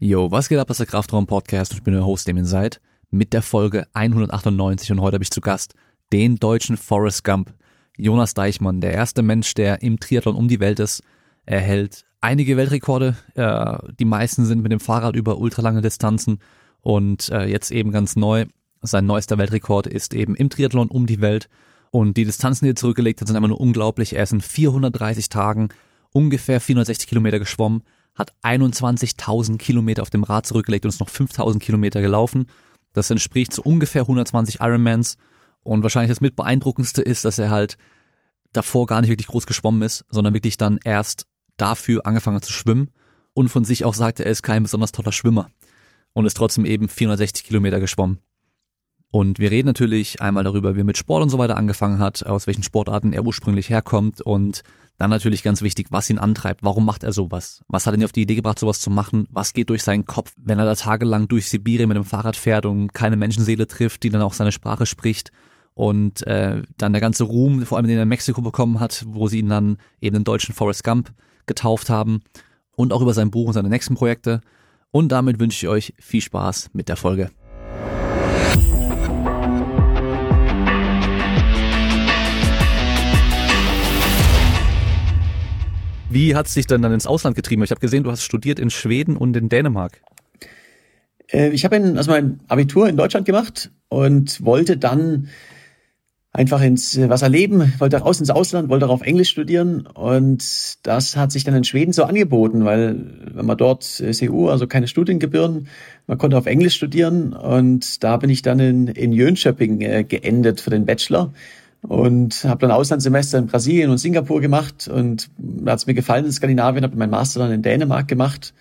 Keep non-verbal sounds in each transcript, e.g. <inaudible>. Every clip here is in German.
Yo, was geht ab, das ist der Kraftraum Podcast ich bin der Host, dem ihr seid, mit der Folge 198 und heute habe ich zu Gast den deutschen Forrest Gump, Jonas Deichmann, der erste Mensch, der im Triathlon um die Welt ist. Er hält einige Weltrekorde, äh, die meisten sind mit dem Fahrrad über ultralange Distanzen und äh, jetzt eben ganz neu, sein neuester Weltrekord ist eben im Triathlon um die Welt und die Distanzen, die er zurückgelegt hat, sind einfach nur unglaublich. Er ist in 430 Tagen ungefähr 460 Kilometer geschwommen, hat 21.000 Kilometer auf dem Rad zurückgelegt und ist noch 5.000 Kilometer gelaufen. Das entspricht zu ungefähr 120 Ironmans. Und wahrscheinlich das mit beeindruckendste ist, dass er halt davor gar nicht wirklich groß geschwommen ist, sondern wirklich dann erst dafür angefangen hat zu schwimmen und von sich auch sagte, er ist kein besonders toller Schwimmer und ist trotzdem eben 460 Kilometer geschwommen. Und wir reden natürlich einmal darüber, wie er mit Sport und so weiter angefangen hat, aus welchen Sportarten er ursprünglich herkommt und dann natürlich ganz wichtig, was ihn antreibt. Warum macht er sowas? Was hat ihn auf die Idee gebracht, sowas zu machen? Was geht durch seinen Kopf, wenn er da tagelang durch Sibirien mit dem Fahrrad fährt und keine Menschenseele trifft, die dann auch seine Sprache spricht? Und äh, dann der ganze Ruhm, vor allem den er in Mexiko bekommen hat, wo sie ihn dann eben den deutschen Forrest Gump getauft haben. Und auch über sein Buch und seine nächsten Projekte. Und damit wünsche ich euch viel Spaß mit der Folge. Wie hat es dich denn dann ins Ausland getrieben? Ich habe gesehen, du hast studiert in Schweden und in Dänemark. Äh, ich habe also mein Abitur in Deutschland gemacht und wollte dann einfach ins äh, was erleben, wollte raus ins Ausland, wollte auch Englisch studieren und das hat sich dann in Schweden so angeboten, weil wenn man dort äh, CU, also keine Studiengebühren, man konnte auf Englisch studieren und da bin ich dann in, in Jönköping äh, geendet für den Bachelor und habe dann Auslandssemester in Brasilien und Singapur gemacht und da hat es mir gefallen in Skandinavien, habe meinen Master dann in Dänemark gemacht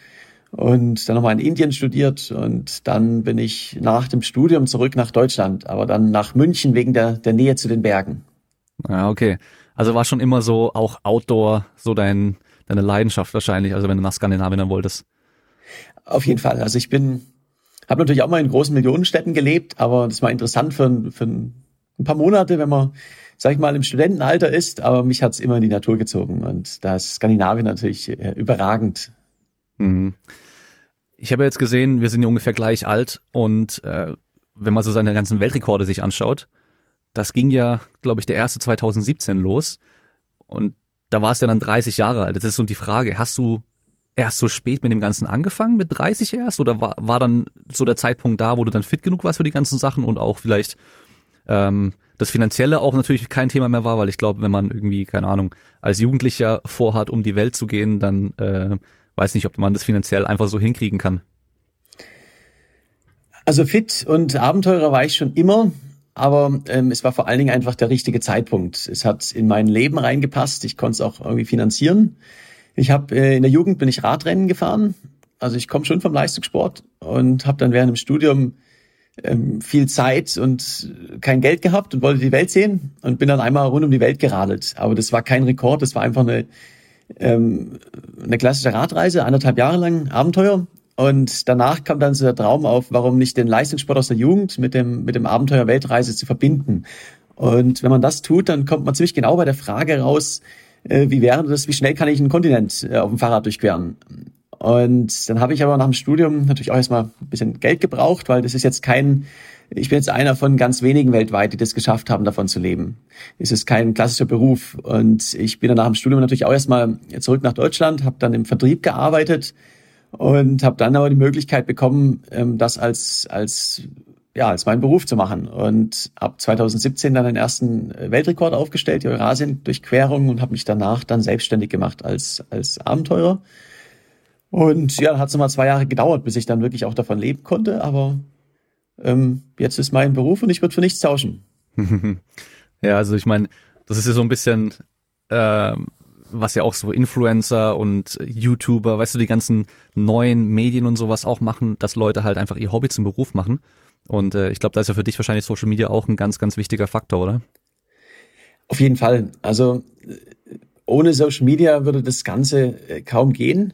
und dann nochmal in Indien studiert und dann bin ich nach dem Studium zurück nach Deutschland, aber dann nach München wegen der, der Nähe zu den Bergen. Ja, okay. Also war schon immer so auch Outdoor so dein, deine Leidenschaft wahrscheinlich, also wenn du nach Skandinavien dann wolltest. Auf jeden Fall. Also ich bin, habe natürlich auch mal in großen Millionenstädten gelebt, aber das war interessant für, für ein paar Monate, wenn man, sag ich mal, im Studentenalter ist, aber mich hat's immer in die Natur gezogen und da ist Skandinavien natürlich äh, überragend. Mhm. Ich habe jetzt gesehen, wir sind ja ungefähr gleich alt und äh, wenn man so seine ganzen Weltrekorde sich anschaut, das ging ja, glaube ich, der erste 2017 los und da war es ja dann 30 Jahre alt. Das ist so die Frage, hast du erst so spät mit dem Ganzen angefangen, mit 30 erst? Oder war, war dann so der Zeitpunkt da, wo du dann fit genug warst für die ganzen Sachen und auch vielleicht ähm, das Finanzielle auch natürlich kein Thema mehr war, weil ich glaube, wenn man irgendwie, keine Ahnung, als Jugendlicher vorhat, um die Welt zu gehen, dann äh, weiß nicht, ob man das finanziell einfach so hinkriegen kann. Also fit und Abenteurer war ich schon immer, aber ähm, es war vor allen Dingen einfach der richtige Zeitpunkt. Es hat in mein Leben reingepasst, ich konnte es auch irgendwie finanzieren. Ich habe äh, in der Jugend bin ich Radrennen gefahren, also ich komme schon vom Leistungssport und habe dann während dem Studium ähm, viel Zeit und kein Geld gehabt und wollte die Welt sehen und bin dann einmal rund um die Welt geradelt. Aber das war kein Rekord, das war einfach eine, ähm, eine klassische Radreise, anderthalb Jahre lang Abenteuer. Und danach kam dann so der Traum auf, warum nicht den Leistungssport aus der Jugend mit dem, mit dem Abenteuer Weltreise zu verbinden. Und wenn man das tut, dann kommt man ziemlich genau bei der Frage raus, äh, wie wäre das, wie schnell kann ich einen Kontinent äh, auf dem Fahrrad durchqueren? Und dann habe ich aber nach dem Studium natürlich auch erstmal ein bisschen Geld gebraucht, weil das ist jetzt kein, ich bin jetzt einer von ganz wenigen weltweit, die das geschafft haben, davon zu leben. Es ist kein klassischer Beruf. Und ich bin dann nach dem Studium natürlich auch erstmal zurück nach Deutschland, habe dann im Vertrieb gearbeitet und habe dann aber die Möglichkeit bekommen, ähm, das als, als ja, als meinen Beruf zu machen. Und ab 2017 dann den ersten Weltrekord aufgestellt, die Eurasien-Durchquerung und habe mich danach dann selbstständig gemacht als, als Abenteurer. Und ja, hat es nochmal zwei Jahre gedauert, bis ich dann wirklich auch davon leben konnte. Aber ähm, jetzt ist mein Beruf und ich würde für nichts tauschen. <laughs> ja, also ich meine, das ist ja so ein bisschen, äh, was ja auch so Influencer und YouTuber, weißt du, die ganzen neuen Medien und sowas auch machen, dass Leute halt einfach ihr Hobby zum Beruf machen. Und äh, ich glaube, da ist ja für dich wahrscheinlich Social Media auch ein ganz, ganz wichtiger Faktor, oder? Auf jeden Fall. Also ohne Social Media würde das Ganze äh, kaum gehen.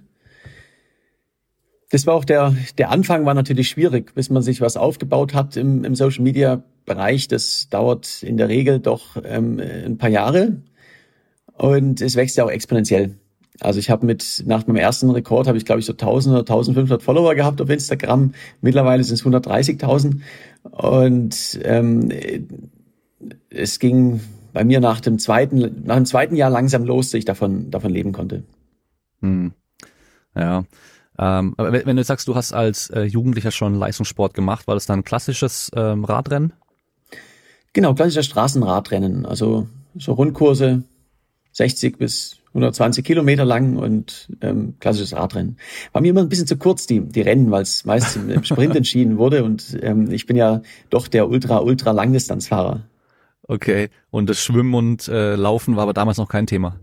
Das war auch der, der Anfang war natürlich schwierig, bis man sich was aufgebaut hat im, im Social Media Bereich. Das dauert in der Regel doch ähm, ein paar Jahre und es wächst ja auch exponentiell. Also ich habe mit nach meinem ersten Rekord habe ich glaube ich so 1000 oder 1500 Follower gehabt auf Instagram. Mittlerweile sind es 130.000 und ähm, es ging bei mir nach dem zweiten nach dem zweiten Jahr langsam los, dass ich davon davon leben konnte. Hm. Ja. Ähm, aber wenn du sagst, du hast als äh, Jugendlicher schon Leistungssport gemacht, war das dann klassisches ähm, Radrennen? Genau, klassischer Straßenradrennen. Also so Rundkurse, 60 bis 120 Kilometer lang und ähm, klassisches Radrennen. War mir immer ein bisschen zu kurz, die, die Rennen, weil es meist im Sprint <laughs> entschieden wurde und ähm, ich bin ja doch der ultra, ultra Langdistanzfahrer. Okay, und das Schwimmen und äh, Laufen war aber damals noch kein Thema?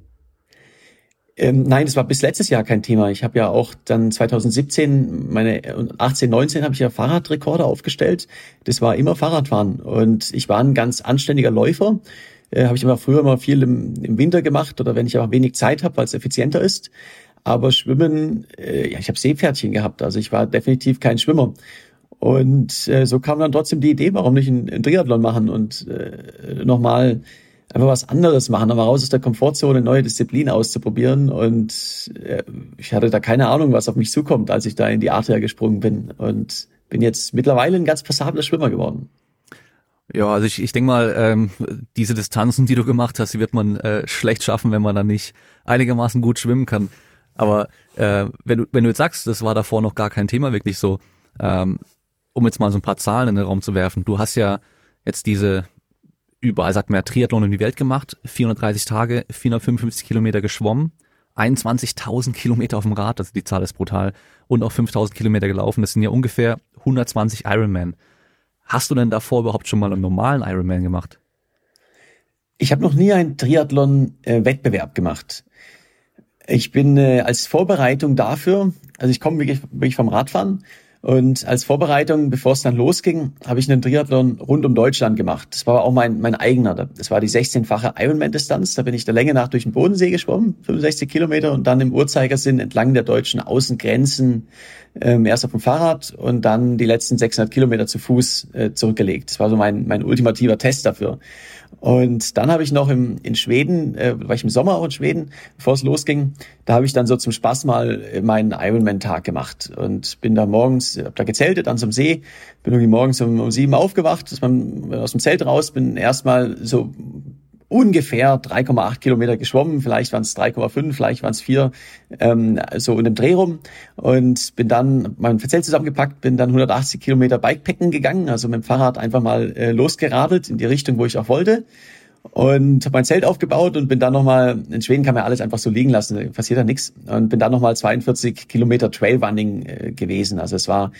Ähm, nein, das war bis letztes Jahr kein Thema. Ich habe ja auch dann 2017, meine 18, 19 habe ich ja Fahrradrekorde aufgestellt. Das war immer Fahrradfahren und ich war ein ganz anständiger Läufer. Äh, habe ich immer früher immer viel im, im Winter gemacht oder wenn ich aber wenig Zeit habe, weil es effizienter ist. Aber Schwimmen, äh, ja, ich habe Seepferdchen gehabt. Also ich war definitiv kein Schwimmer. Und äh, so kam dann trotzdem die Idee, warum nicht einen, Triathlon machen und äh, nochmal einfach was anderes machen, nochmal raus aus der Komfortzone, neue Disziplin auszuprobieren. Und äh, ich hatte da keine Ahnung, was auf mich zukommt, als ich da in die Adria gesprungen bin. Und bin jetzt mittlerweile ein ganz passabler Schwimmer geworden. Ja, also ich, ich denke mal, ähm, diese Distanzen, die du gemacht hast, die wird man äh, schlecht schaffen, wenn man dann nicht einigermaßen gut schwimmen kann. Aber äh, wenn, du, wenn du jetzt sagst, das war davor noch gar kein Thema wirklich so, ähm, um jetzt mal so ein paar Zahlen in den Raum zu werfen, du hast ja jetzt diese überall, sagt man Triathlon in die Welt gemacht, 430 Tage, 455 Kilometer geschwommen, 21.000 Kilometer auf dem Rad, also die Zahl ist brutal, und auch 5.000 Kilometer gelaufen, das sind ja ungefähr 120 Ironman. Hast du denn davor überhaupt schon mal einen normalen Ironman gemacht? Ich habe noch nie einen Triathlon-Wettbewerb gemacht. Ich bin äh, als Vorbereitung dafür, also ich komme wirklich, wirklich vom Radfahren und als Vorbereitung, bevor es dann losging, habe ich einen Triathlon rund um Deutschland gemacht. Das war auch mein, mein eigener. Das war die 16-fache Ironman-Distanz. Da bin ich der Länge nach durch den Bodensee geschwommen, 65 Kilometer, und dann im Uhrzeigersinn entlang der deutschen Außengrenzen ähm, erst auf dem Fahrrad und dann die letzten 600 Kilometer zu Fuß äh, zurückgelegt. Das war so mein, mein ultimativer Test dafür. Und dann habe ich noch im, in Schweden, äh, war ich im Sommer auch in Schweden, bevor es losging, da habe ich dann so zum Spaß mal meinen Ironman-Tag gemacht und bin da morgens, hab da gezeltet an so einem See, bin irgendwie morgens um, um sieben aufgewacht, dass man aus dem Zelt raus, bin erstmal so ungefähr 3,8 Kilometer geschwommen, vielleicht waren es 3,5, vielleicht waren es 4, ähm, so in dem Dreh rum. Und bin dann mein Zelt zusammengepackt, bin dann 180 Kilometer Bikepacken gegangen, also mit dem Fahrrad einfach mal äh, losgeradelt in die Richtung, wo ich auch wollte und habe mein Zelt aufgebaut und bin dann nochmal, in Schweden kann man alles einfach so liegen lassen, passiert da nichts und bin dann nochmal 42 Kilometer Trailrunning äh, gewesen. Also es war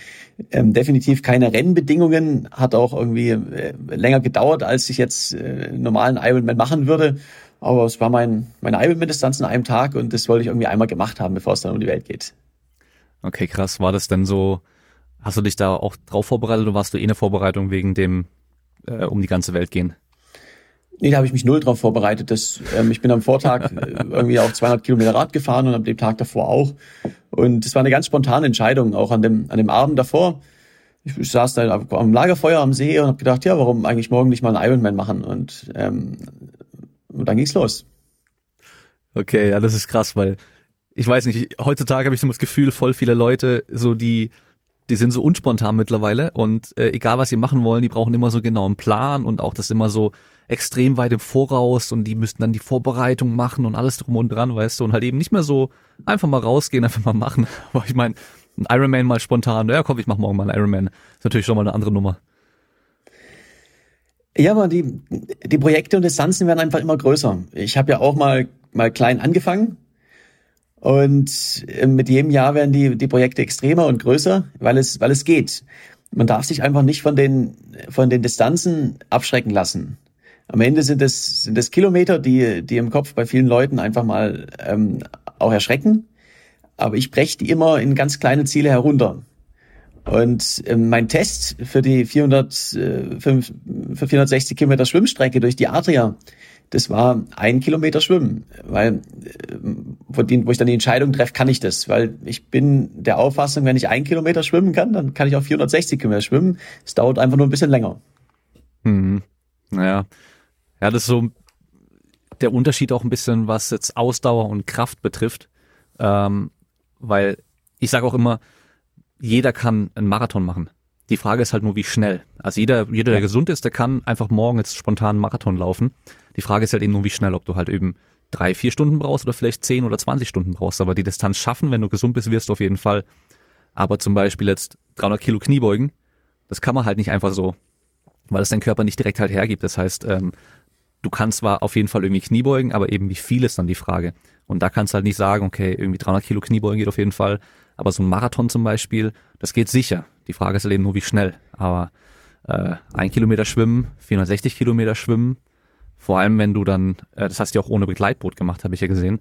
ähm, definitiv keine Rennbedingungen, hat auch irgendwie äh, länger gedauert, als ich jetzt äh, normalen Ironman machen würde. Aber es war mein, meine Ironman-Distanz in einem Tag und das wollte ich irgendwie einmal gemacht haben, bevor es dann um die Welt geht. Okay, krass. War das denn so, hast du dich da auch drauf vorbereitet oder warst du eh eine Vorbereitung wegen dem äh, um die ganze Welt gehen? Nee, da habe ich mich null drauf vorbereitet. Das, ähm, ich bin am Vortag äh, irgendwie auch 200 Kilometer Rad gefahren und am dem Tag davor auch. Und es war eine ganz spontane Entscheidung, auch an dem, an dem Abend davor. Ich saß da am Lagerfeuer am See und habe gedacht, ja, warum eigentlich morgen nicht mal einen Ironman machen? Und, ähm, und dann ging's los. Okay, ja, das ist krass, weil ich weiß nicht, heutzutage habe ich so das Gefühl, voll viele Leute, so die die sind so unspontan mittlerweile und äh, egal was sie machen wollen, die brauchen immer so genau einen Plan und auch das immer so extrem weit im Voraus und die müssten dann die Vorbereitung machen und alles drum und dran, weißt du, und halt eben nicht mehr so einfach mal rausgehen, <laughs> einfach mal machen. Aber ich meine, ein Ironman mal spontan, ja komm, ich mach morgen mal einen Ironman. Ist natürlich schon mal eine andere Nummer. Ja, aber die, die Projekte und Distanzen werden einfach immer größer. Ich habe ja auch mal, mal klein angefangen und äh, mit jedem Jahr werden die, die Projekte extremer und größer, weil es, weil es geht. Man darf sich einfach nicht von den, von den Distanzen abschrecken lassen. Am Ende sind es, sind es Kilometer, die, die im Kopf bei vielen Leuten einfach mal ähm, auch erschrecken. Aber ich breche die immer in ganz kleine Ziele herunter. Und ähm, mein Test für die 400, äh, für 460 Kilometer Schwimmstrecke durch die Adria, das war ein Kilometer Schwimmen, weil äh, wo, die, wo ich dann die Entscheidung treffe, kann ich das, weil ich bin der Auffassung, wenn ich ein Kilometer schwimmen kann, dann kann ich auch 460 Kilometer schwimmen. Es dauert einfach nur ein bisschen länger. Hm. Naja, ja, das ist so der Unterschied auch ein bisschen, was jetzt Ausdauer und Kraft betrifft. ähm, weil ich sage auch immer, jeder kann einen Marathon machen. Die Frage ist halt nur, wie schnell. Also jeder, jeder, der gesund ist, der kann einfach morgen jetzt spontan einen Marathon laufen. Die Frage ist halt eben nur, wie schnell, ob du halt eben drei, vier Stunden brauchst oder vielleicht zehn oder zwanzig Stunden brauchst. Aber die Distanz schaffen, wenn du gesund bist, wirst du auf jeden Fall. Aber zum Beispiel jetzt 300 Kilo Kniebeugen, das kann man halt nicht einfach so, weil es dein Körper nicht direkt halt hergibt. Das heißt, ähm, du kannst zwar auf jeden Fall irgendwie Kniebeugen, aber eben wie viel ist dann die Frage. Und da kannst du halt nicht sagen, okay, irgendwie 300 Kilo Kniebeugen geht auf jeden Fall, aber so ein Marathon zum Beispiel, das geht sicher. Die Frage ist halt eben nur, wie schnell. Aber äh, ein Kilometer schwimmen, 460 Kilometer schwimmen, vor allem wenn du dann, äh, das hast du ja auch ohne Begleitboot gemacht, habe ich ja gesehen.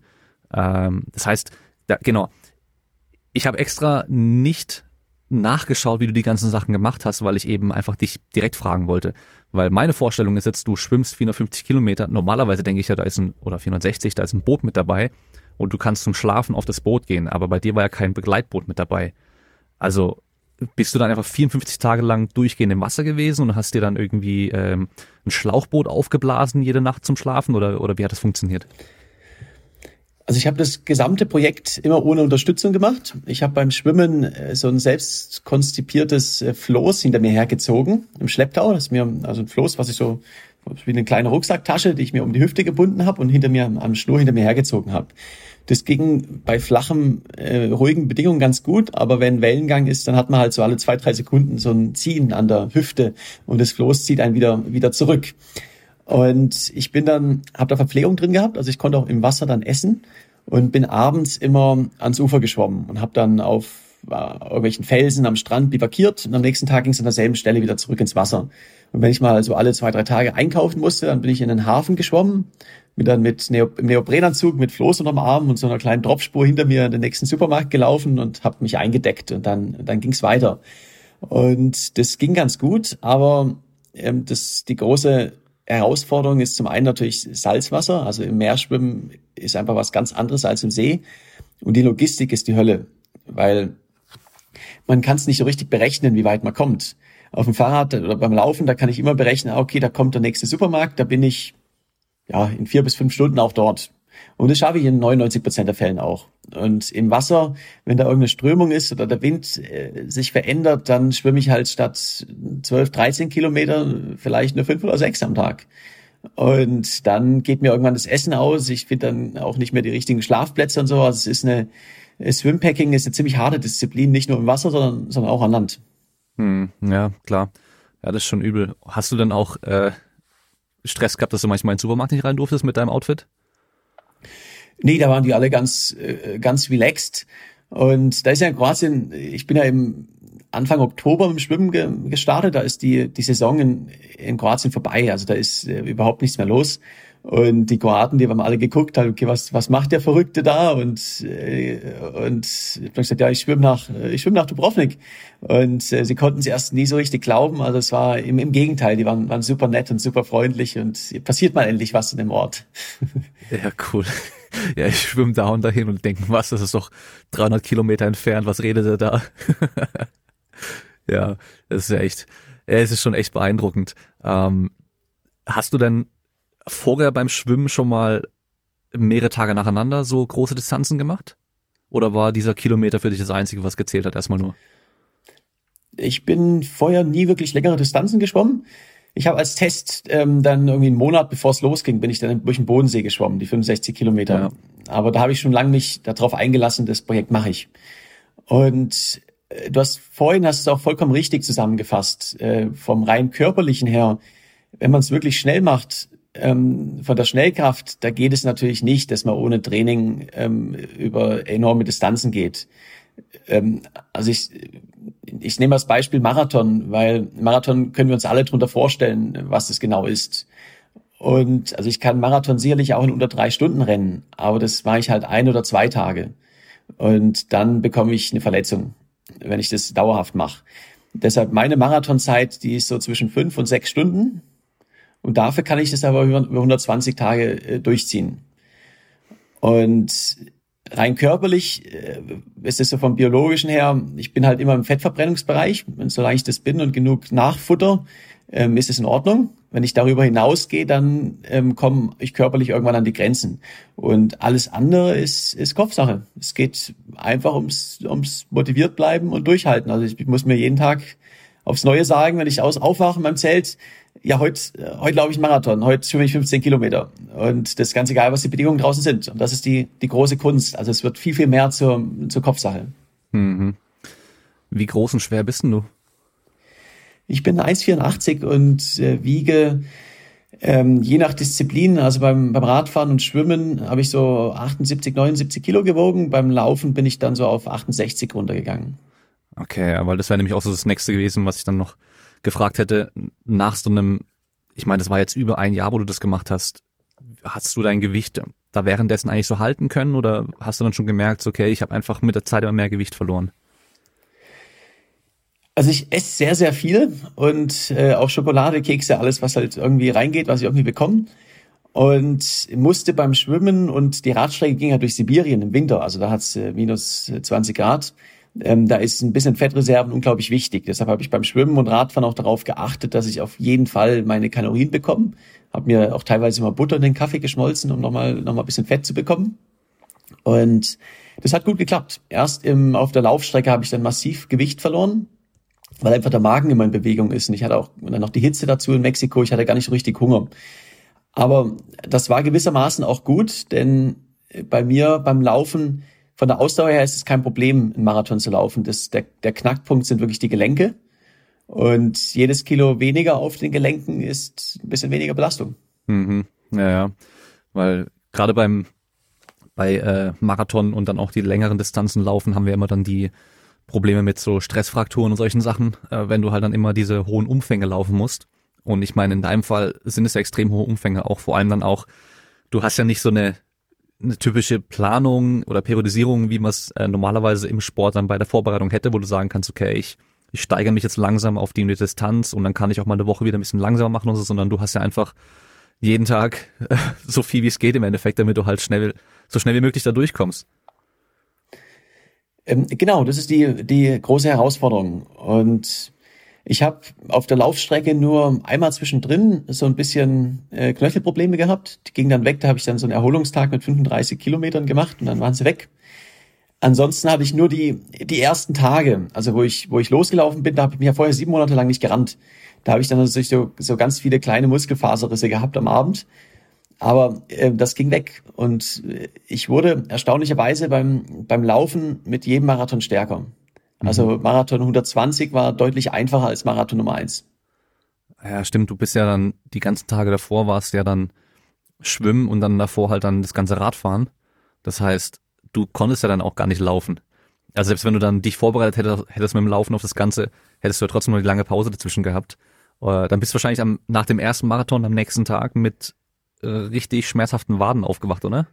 Ähm, das heißt, da, genau, ich habe extra nicht nachgeschaut, wie du die ganzen Sachen gemacht hast, weil ich eben einfach dich direkt fragen wollte. Weil meine Vorstellung ist jetzt, du schwimmst 450 Kilometer. Normalerweise denke ich ja, da ist ein, oder 460, da ist ein Boot mit dabei und du kannst zum Schlafen auf das Boot gehen. Aber bei dir war ja kein Begleitboot mit dabei. Also bist du dann einfach 54 Tage lang durchgehend im Wasser gewesen und hast dir dann irgendwie ähm, ein Schlauchboot aufgeblasen jede Nacht zum Schlafen oder, oder wie hat das funktioniert? Also ich habe das gesamte Projekt immer ohne Unterstützung gemacht. Ich habe beim Schwimmen äh, so ein selbst konzipiertes äh, Floß hinter mir hergezogen im Schlepptau. Das ist mir also ein Floß, was ich so wie eine kleine Rucksacktasche, die ich mir um die Hüfte gebunden habe und hinter mir am Schnur hinter mir hergezogen habe. Das ging bei flachem, äh, ruhigen Bedingungen ganz gut, aber wenn Wellengang ist, dann hat man halt so alle zwei, drei Sekunden so ein Ziehen an der Hüfte und das Floß zieht einen wieder, wieder zurück. Und ich bin dann, habe da Verpflegung drin gehabt, also ich konnte auch im Wasser dann essen und bin abends immer ans Ufer geschwommen und habe dann auf äh, irgendwelchen Felsen am Strand bivakiert und am nächsten Tag ging es an derselben Stelle wieder zurück ins Wasser. Und wenn ich mal so alle zwei, drei Tage einkaufen musste, dann bin ich in den Hafen geschwommen, bin dann mit Neo Neoprenanzug, mit Floß unterm Arm und so einer kleinen Dropspur hinter mir in den nächsten Supermarkt gelaufen und habe mich eingedeckt und dann, dann ging es weiter. Und das ging ganz gut, aber ähm, das, die große Herausforderung ist zum einen natürlich Salzwasser. Also im Meer schwimmen ist einfach was ganz anderes als im See. Und die Logistik ist die Hölle, weil man kann es nicht so richtig berechnen, wie weit man kommt. Auf dem Fahrrad oder beim Laufen, da kann ich immer berechnen, ah, okay, da kommt der nächste Supermarkt, da bin ich ja in vier bis fünf Stunden auch dort. Und das schaffe ich in 99 Prozent der Fällen auch. Und im Wasser, wenn da irgendeine Strömung ist oder der Wind äh, sich verändert, dann schwimme ich halt statt 12, 13 Kilometer vielleicht nur fünf oder sechs am Tag. Und dann geht mir irgendwann das Essen aus. Ich finde dann auch nicht mehr die richtigen Schlafplätze und so. Also es ist eine, Swimpacking ist eine ziemlich harte Disziplin, nicht nur im Wasser, sondern, sondern auch an Land. Hm, ja, klar. Ja, das ist schon übel. Hast du denn auch äh, Stress gehabt, dass du manchmal in den Supermarkt nicht rein durftest mit deinem Outfit? Nee, da waren die alle ganz, äh, ganz relaxed. Und da ist ja in Kroatien, ich bin ja im Anfang Oktober mit dem Schwimmen ge gestartet, da ist die, die Saison in, in Kroatien vorbei, also da ist äh, überhaupt nichts mehr los. Und die Kroaten, die haben alle geguckt, halt, okay, was, was macht der Verrückte da? Und, äh, und ich habe gesagt, ja, ich schwimme nach, ich schwimme nach Dubrovnik. Und äh, sie konnten es erst nie so richtig glauben. Also es war im, im Gegenteil, die waren, waren super nett und super freundlich und passiert mal endlich was in dem Ort. <laughs> Ja, cool. Ja, ich schwimme da und dahin und denke, was, das ist doch 300 Kilometer entfernt, was redet er da? <laughs> ja, das ist ja echt, es ist schon echt beeindruckend. Ähm, hast du denn vorher beim Schwimmen schon mal mehrere Tage nacheinander so große Distanzen gemacht? Oder war dieser Kilometer für dich das Einzige, was gezählt hat, erstmal nur? Ich bin vorher nie wirklich längere Distanzen geschwommen. Ich habe als Test ähm, dann irgendwie einen Monat, bevor es losging, bin ich dann durch den Bodensee geschwommen, die 65 Kilometer. Ja. Aber da habe ich schon lange mich darauf eingelassen, das Projekt mache ich. Und äh, du hast vorhin hast es auch vollkommen richtig zusammengefasst. Äh, vom rein körperlichen her, wenn man es wirklich schnell macht, ähm, von der Schnellkraft, da geht es natürlich nicht, dass man ohne Training ähm, über enorme Distanzen geht. Ähm, also ich, ich nehme als Beispiel Marathon, weil Marathon können wir uns alle darunter vorstellen, was das genau ist. Und also ich kann Marathon sicherlich auch in unter drei Stunden rennen, aber das mache ich halt ein oder zwei Tage. Und dann bekomme ich eine Verletzung, wenn ich das dauerhaft mache. Deshalb meine Marathonzeit, die ist so zwischen fünf und sechs Stunden. Und dafür kann ich das aber über 120 Tage äh, durchziehen. Und rein körperlich äh, ist es so vom biologischen her, ich bin halt immer im Fettverbrennungsbereich. Und solange ich das bin und genug Nachfutter, ähm, ist es in Ordnung. Wenn ich darüber hinausgehe, dann ähm, komme ich körperlich irgendwann an die Grenzen. Und alles andere ist, ist Kopfsache. Es geht einfach ums, ums motiviert bleiben und durchhalten. Also ich, ich muss mir jeden Tag aufs Neue sagen, wenn ich aus aufwache in meinem Zelt, ja, heute, heute laufe ich einen Marathon, heute schwimme ich 15 Kilometer. Und das ist ganz egal, was die Bedingungen draußen sind. Und das ist die, die große Kunst. Also es wird viel, viel mehr zur, zur Kopfsache. Mhm. Wie groß und schwer bist denn du? Ich bin 1,84 und äh, wiege ähm, je nach Disziplin, also beim, beim Radfahren und Schwimmen habe ich so 78, 79 Kilo gewogen. Beim Laufen bin ich dann so auf 68 runtergegangen. Okay, weil das wäre nämlich auch so das nächste gewesen, was ich dann noch gefragt hätte, nach so einem, ich meine, das war jetzt über ein Jahr, wo du das gemacht hast, hast du dein Gewicht da währenddessen eigentlich so halten können oder hast du dann schon gemerkt, okay, ich habe einfach mit der Zeit immer mehr Gewicht verloren? Also ich esse sehr, sehr viel und äh, auch Schokolade, Kekse, alles, was halt irgendwie reingeht, was ich irgendwie bekomme. Und musste beim Schwimmen und die Radstrecke ging ja durch Sibirien im Winter, also da hat's äh, minus 20 Grad ähm, da ist ein bisschen Fettreserven unglaublich wichtig. Deshalb habe ich beim Schwimmen und Radfahren auch darauf geachtet, dass ich auf jeden Fall meine Kalorien bekomme. Habe mir auch teilweise immer Butter in den Kaffee geschmolzen, um nochmal noch mal ein bisschen Fett zu bekommen. Und das hat gut geklappt. Erst im, auf der Laufstrecke habe ich dann massiv Gewicht verloren, weil einfach der Magen immer in Bewegung ist. Und ich hatte auch dann noch die Hitze dazu in Mexiko. Ich hatte gar nicht richtig Hunger. Aber das war gewissermaßen auch gut, denn bei mir beim Laufen von der Ausdauer her ist es kein Problem, einen Marathon zu laufen. Das, der, der Knackpunkt sind wirklich die Gelenke. Und jedes Kilo weniger auf den Gelenken ist ein bisschen weniger Belastung. Mhm. Ja, ja. Weil gerade beim bei äh, Marathon und dann auch die längeren Distanzen laufen, haben wir immer dann die Probleme mit so Stressfrakturen und solchen Sachen, äh, wenn du halt dann immer diese hohen Umfänge laufen musst. Und ich meine, in deinem Fall sind es ja extrem hohe Umfänge, auch vor allem dann auch, du hast ja nicht so eine eine typische Planung oder Periodisierung, wie man es äh, normalerweise im Sport dann bei der Vorbereitung hätte, wo du sagen kannst, okay, ich, ich steigere mich jetzt langsam auf die Distanz und dann kann ich auch mal eine Woche wieder ein bisschen langsamer machen und so, sondern du hast ja einfach jeden Tag äh, <laughs> so viel wie es geht im Endeffekt, damit du halt schnell, so schnell wie möglich da durchkommst. Ähm, genau, das ist die, die große Herausforderung. Und ich habe auf der Laufstrecke nur einmal zwischendrin so ein bisschen äh, Knöchelprobleme gehabt. Die gingen dann weg. Da habe ich dann so einen Erholungstag mit 35 Kilometern gemacht und dann waren sie weg. Ansonsten hatte ich nur die die ersten Tage, also wo ich wo ich losgelaufen bin, da habe ich mich ja vorher sieben Monate lang nicht gerannt. Da habe ich dann natürlich so, so ganz viele kleine Muskelfaserrisse gehabt am Abend. Aber äh, das ging weg und äh, ich wurde erstaunlicherweise beim beim Laufen mit jedem Marathon stärker. Also mhm. Marathon 120 war deutlich einfacher als Marathon Nummer 1. Ja, stimmt. Du bist ja dann die ganzen Tage davor warst ja dann schwimmen und dann davor halt dann das ganze Radfahren. Das heißt, du konntest ja dann auch gar nicht laufen. Also selbst wenn du dann dich vorbereitet hättest, hättest mit dem Laufen auf das Ganze, hättest du ja trotzdem noch die lange Pause dazwischen gehabt. Äh, dann bist du wahrscheinlich am, nach dem ersten Marathon am nächsten Tag mit äh, richtig schmerzhaften Waden aufgewacht, oder?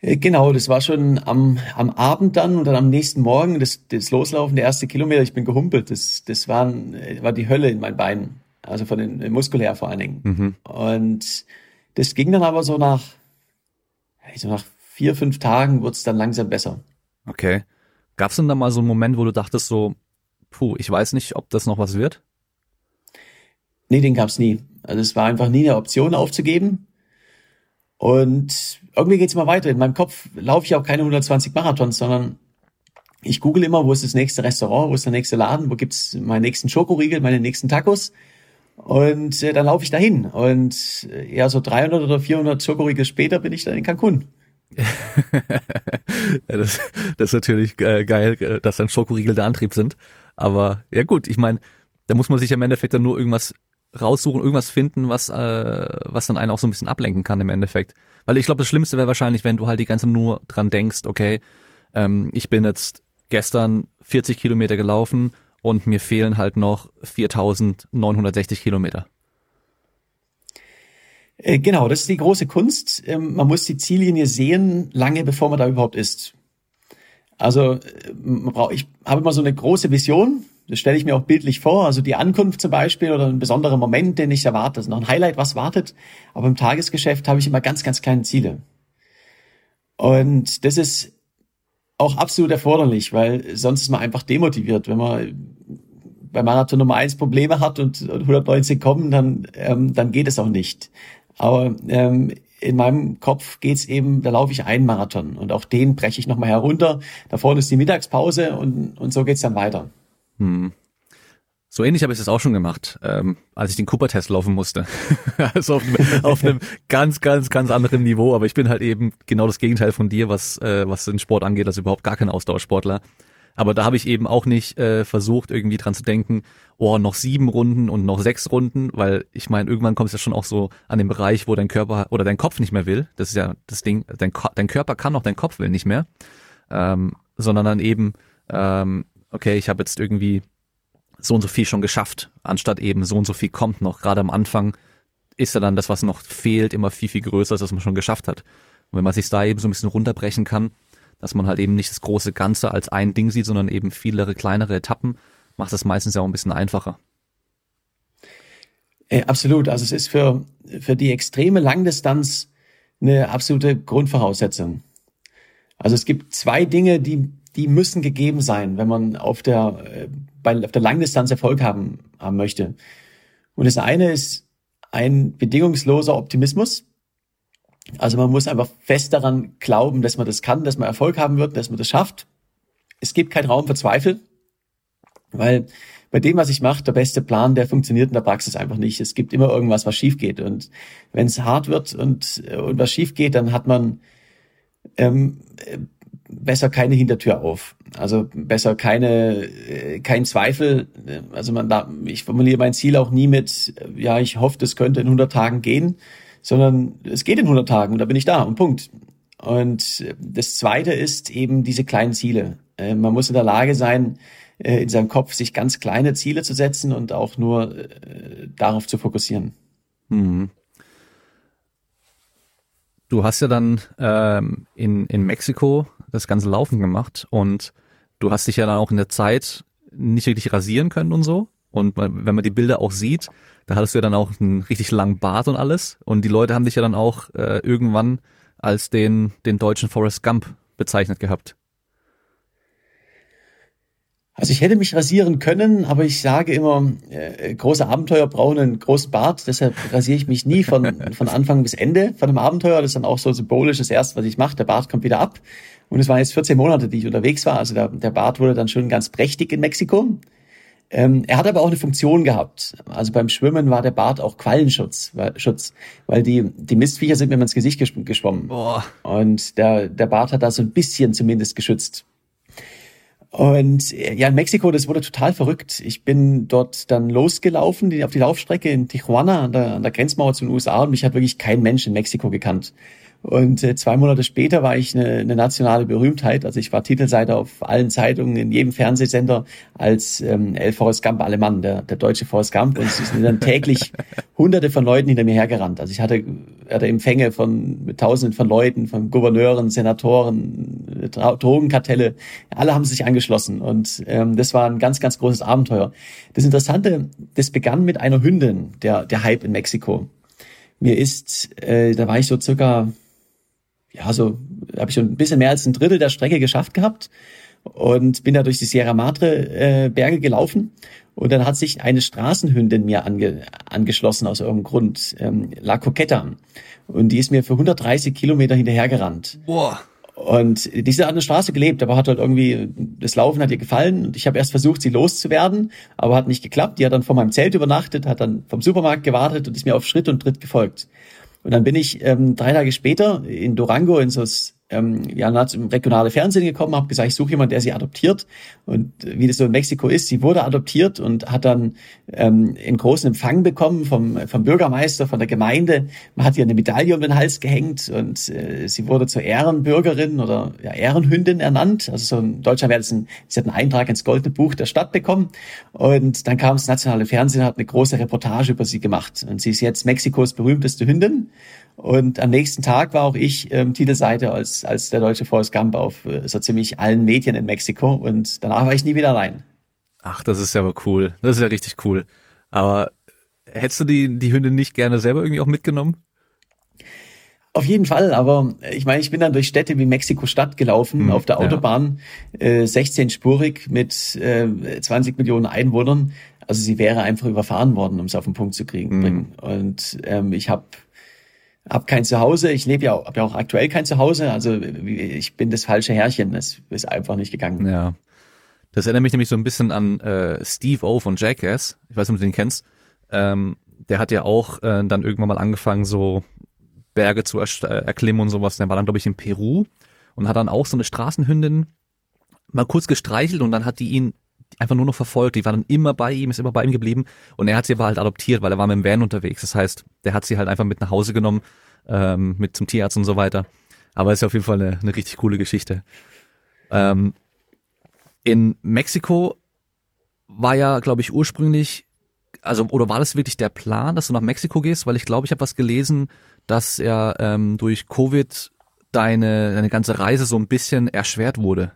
Äh, genau, das war schon am, am Abend dann und dann am nächsten Morgen das, das Loslaufen, der erste Kilometer, ich bin gehumpelt. Das, das waren, äh, war die Hölle in meinen Beinen. Also von den äh, muskulär vor allen Dingen. Mhm. Und das ging dann aber so nach, so nach vier, fünf Tagen wurde es dann langsam besser. Okay. Gab es denn da mal so einen Moment, wo du dachtest so, puh, ich weiß nicht, ob das noch was wird? Nee, den gab's nie. Also es war einfach nie eine Option aufzugeben. Und irgendwie geht's immer weiter. In meinem Kopf laufe ich auch keine 120 Marathons, sondern ich google immer, wo ist das nächste Restaurant, wo ist der nächste Laden, wo gibt's meinen nächsten Schokoriegel, meine nächsten Tacos. Und äh, dann laufe ich dahin. Und äh, ja, so 300 oder 400 Schokoriegel später bin ich dann in Cancun. <laughs> ja, das, das ist natürlich äh, geil, äh, dass dann Schokoriegel der Antrieb sind. Aber ja gut, ich meine, da muss man sich im Endeffekt dann nur irgendwas raussuchen, irgendwas finden, was, äh, was dann einen auch so ein bisschen ablenken kann im Endeffekt. Weil ich glaube, das Schlimmste wäre wahrscheinlich, wenn du halt die ganze nur dran denkst, okay, ähm, ich bin jetzt gestern 40 Kilometer gelaufen und mir fehlen halt noch 4960 Kilometer. Äh, genau, das ist die große Kunst. Ähm, man muss die Ziellinie sehen, lange bevor man da überhaupt ist. Also äh, ich habe immer so eine große Vision, das stelle ich mir auch bildlich vor. Also die Ankunft zum Beispiel oder ein besonderer Moment, den ich erwarte. Also noch ein Highlight, was wartet. Aber im Tagesgeschäft habe ich immer ganz, ganz kleine Ziele. Und das ist auch absolut erforderlich, weil sonst ist man einfach demotiviert. Wenn man bei Marathon Nummer eins Probleme hat und 190 kommen, dann, ähm, dann geht es auch nicht. Aber ähm, in meinem Kopf geht's eben, da laufe ich einen Marathon und auch den breche ich nochmal herunter. Da vorne ist die Mittagspause und, und so geht's dann weiter. Hm. So ähnlich habe ich das auch schon gemacht, ähm, als ich den Cooper-Test laufen musste. <laughs> also auf, auf einem ganz, ganz, ganz anderen Niveau. Aber ich bin halt eben genau das Gegenteil von dir, was, äh, was den Sport angeht, also überhaupt gar kein Ausdauersportler. Aber da habe ich eben auch nicht äh, versucht, irgendwie dran zu denken, oh, noch sieben Runden und noch sechs Runden, weil ich meine, irgendwann kommst du ja schon auch so an den Bereich, wo dein Körper oder dein Kopf nicht mehr will. Das ist ja das Ding, dein, dein Körper kann auch, dein Kopf will nicht mehr. Ähm, sondern dann eben, ähm, okay, ich habe jetzt irgendwie so und so viel schon geschafft, anstatt eben so und so viel kommt noch. Gerade am Anfang ist ja dann das, was noch fehlt, immer viel, viel größer, als was man schon geschafft hat. Und wenn man sich da eben so ein bisschen runterbrechen kann, dass man halt eben nicht das große Ganze als ein Ding sieht, sondern eben viele kleinere Etappen, macht das meistens ja auch ein bisschen einfacher. Äh, absolut. Also es ist für, für die extreme Langdistanz eine absolute Grundvoraussetzung. Also es gibt zwei Dinge, die, die müssen gegeben sein, wenn man auf der äh, bei, auf der Langdistanz Erfolg haben, haben möchte. Und das eine ist ein bedingungsloser Optimismus. Also man muss einfach fest daran glauben, dass man das kann, dass man Erfolg haben wird, dass man das schafft. Es gibt keinen Raum für Zweifel, weil bei dem, was ich mache, der beste Plan, der funktioniert in der Praxis einfach nicht. Es gibt immer irgendwas, was schief geht. Und wenn es hart wird und, und was schief geht, dann hat man ähm, besser keine Hintertür auf. Also besser keine, äh, kein Zweifel. Also man da, ich formuliere mein Ziel auch nie mit, ja, ich hoffe, das könnte in 100 Tagen gehen, sondern es geht in 100 Tagen und da bin ich da und Punkt. Und das zweite ist eben diese kleinen Ziele. Äh, man muss in der Lage sein, äh, in seinem Kopf sich ganz kleine Ziele zu setzen und auch nur darauf zu fokussieren. Mhm. Du hast ja dann ähm, in, in Mexiko das ganze Laufen gemacht und du hast dich ja dann auch in der Zeit nicht wirklich rasieren können und so. Und wenn man die Bilder auch sieht, da hattest du ja dann auch einen richtig langen Bart und alles. Und die Leute haben dich ja dann auch äh, irgendwann als den, den deutschen Forrest Gump bezeichnet gehabt. Also ich hätte mich rasieren können, aber ich sage immer, äh, große Abenteuer brauchen einen großen Bart, deshalb rasiere ich mich nie von, von Anfang bis Ende von einem Abenteuer. Das ist dann auch so symbolisch das Erste, was ich mache. Der Bart kommt wieder ab. Und es waren jetzt 14 Monate, die ich unterwegs war. Also der, der Bart wurde dann schon ganz prächtig in Mexiko. Ähm, er hat aber auch eine Funktion gehabt. Also beim Schwimmen war der Bart auch Quallenschutz, weil, Schutz, weil die, die Mistviecher sind mir ins Gesicht geschwommen. Boah. Und der, der Bart hat da so ein bisschen zumindest geschützt. Und ja, in Mexiko, das wurde total verrückt. Ich bin dort dann losgelaufen auf die Laufstrecke in Tijuana an der, an der Grenzmauer zu den USA und mich hat wirklich kein Mensch in Mexiko gekannt. Und äh, zwei Monate später war ich eine, eine nationale Berühmtheit. Also ich war Titelseite auf allen Zeitungen, in jedem Fernsehsender als ähm, Forrest Gump Alemann, der, der deutsche Forrest Gump. Und es sind dann täglich <laughs> hunderte von Leuten hinter mir hergerannt. Also ich hatte, hatte Empfänge von mit tausenden von Leuten, von Gouverneuren, Senatoren, Drogenkartelle. Alle haben sich angeschlossen. Und ähm, das war ein ganz, ganz großes Abenteuer. Das Interessante, das begann mit einer Hündin, der, der Hype in Mexiko. Mir ist, äh, da war ich so circa ja, so habe ich schon ein bisschen mehr als ein Drittel der Strecke geschafft gehabt und bin da durch die Sierra Madre äh, Berge gelaufen und dann hat sich eine Straßenhündin mir ange, angeschlossen aus irgendeinem Grund, ähm, La Coqueta und die ist mir für 130 Kilometer hinterhergerannt. Boah. Und die ist an der Straße gelebt, aber hat halt irgendwie, das Laufen hat ihr gefallen und ich habe erst versucht, sie loszuwerden, aber hat nicht geklappt. Die hat dann vor meinem Zelt übernachtet, hat dann vom Supermarkt gewartet und ist mir auf Schritt und Tritt gefolgt. Und dann bin ich ähm, drei Tage später in Durango in so ähm, ja, regionale Fernsehen gekommen, habe gesagt, ich suche jemanden, der sie adoptiert. Und äh, wie das so in Mexiko ist, sie wurde adoptiert und hat dann ähm, einen großen Empfang bekommen vom, vom Bürgermeister, von der Gemeinde. Man hat ihr eine Medaille um den Hals gehängt und äh, sie wurde zur Ehrenbürgerin oder ja, Ehrenhündin ernannt. Also so in Deutschland wäre das ein, sie hat einen Eintrag ins Goldene Buch der Stadt bekommen. Und dann kam das nationale Fernsehen, hat eine große Reportage über sie gemacht. Und sie ist jetzt Mexikos berühmteste Hündin. Und am nächsten Tag war auch ich ähm, Titelseite als, als der deutsche Forrest Gump auf äh, so ziemlich allen Medien in Mexiko. Und danach war ich nie wieder allein. Ach, das ist ja aber cool. Das ist ja richtig cool. Aber hättest du die, die Hündin nicht gerne selber irgendwie auch mitgenommen? Auf jeden Fall, aber ich meine, ich bin dann durch Städte wie Mexiko-Stadt gelaufen, mhm, auf der Autobahn, ja. äh, 16-spurig mit äh, 20 Millionen Einwohnern. Also sie wäre einfach überfahren worden, um es auf den Punkt zu kriegen. Mhm. Und ähm, ich habe hab kein Zuhause. Ich lebe ja, hab ja auch aktuell kein Zuhause. Also ich bin das falsche Herrchen. Es ist einfach nicht gegangen. Ja. Das erinnert mich nämlich so ein bisschen an äh, Steve O von Jackass. Ich weiß nicht, ob du den kennst. Ähm, der hat ja auch äh, dann irgendwann mal angefangen, so Berge zu äh, erklimmen und sowas. Der war dann, glaube ich, in Peru und hat dann auch so eine Straßenhündin mal kurz gestreichelt und dann hat die ihn einfach nur noch verfolgt. Die war dann immer bei ihm, ist immer bei ihm geblieben und er hat sie aber halt adoptiert, weil er war mit dem Van unterwegs. Das heißt, der hat sie halt einfach mit nach Hause genommen, ähm, mit zum Tierarzt und so weiter. Aber ist auf jeden Fall eine, eine richtig coole Geschichte. Ähm, in Mexiko war ja, glaube ich, ursprünglich, also oder war das wirklich der Plan, dass du nach Mexiko gehst? Weil ich glaube, ich habe was gelesen, dass ja ähm, durch Covid deine, deine ganze Reise so ein bisschen erschwert wurde.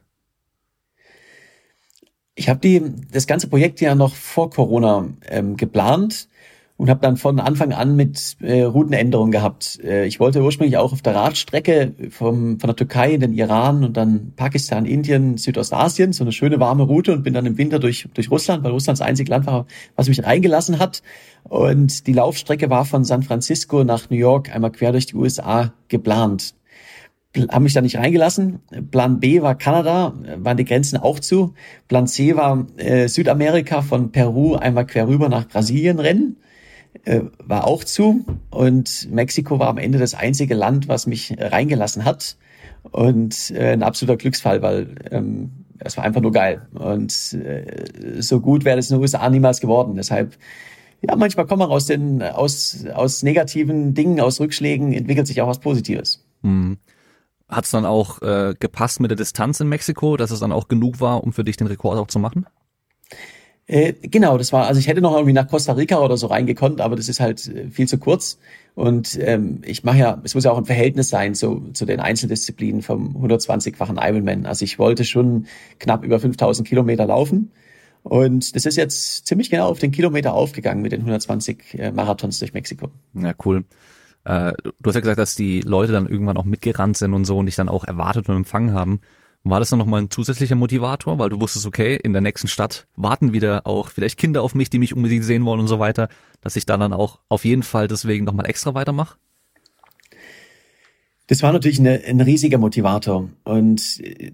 Ich habe die das ganze Projekt ja noch vor Corona ähm, geplant und habe dann von Anfang an mit äh, Routenänderungen gehabt. Äh, ich wollte ursprünglich auch auf der Radstrecke vom, von der Türkei in den Iran und dann Pakistan, Indien, Südostasien, so eine schöne warme Route und bin dann im Winter durch, durch Russland, weil Russland das einzige Land war, was mich reingelassen hat. Und die Laufstrecke war von San Francisco nach New York einmal quer durch die USA geplant haben mich da nicht reingelassen. Plan B war Kanada, waren die Grenzen auch zu. Plan C war äh, Südamerika von Peru einmal quer rüber nach Brasilien rennen äh, war auch zu und Mexiko war am Ende das einzige Land, was mich reingelassen hat und äh, ein absoluter Glücksfall, weil ähm, es war einfach nur geil und äh, so gut wäre das in den USA niemals geworden. Deshalb ja, manchmal kommt man aus den aus aus negativen Dingen, aus Rückschlägen entwickelt sich auch was Positives. Hm. Hat es dann auch äh, gepasst mit der Distanz in Mexiko, dass es dann auch genug war, um für dich den Rekord auch zu machen? Äh, genau, das war, also ich hätte noch irgendwie nach Costa Rica oder so reingekonnt, aber das ist halt äh, viel zu kurz. Und ähm, ich mache ja, es muss ja auch ein Verhältnis sein zu, zu den Einzeldisziplinen vom 120-fachen Ironman. Also ich wollte schon knapp über 5000 Kilometer laufen. Und das ist jetzt ziemlich genau auf den Kilometer aufgegangen mit den 120 äh, Marathons durch Mexiko. Ja, cool. Äh, du hast ja gesagt, dass die Leute dann irgendwann auch mitgerannt sind und so und dich dann auch erwartet und empfangen haben. War das dann nochmal ein zusätzlicher Motivator, weil du wusstest, okay, in der nächsten Stadt warten wieder auch vielleicht Kinder auf mich, die mich unbedingt sehen wollen und so weiter, dass ich dann, dann auch auf jeden Fall deswegen nochmal extra weitermache? Das war natürlich eine, ein riesiger Motivator. Und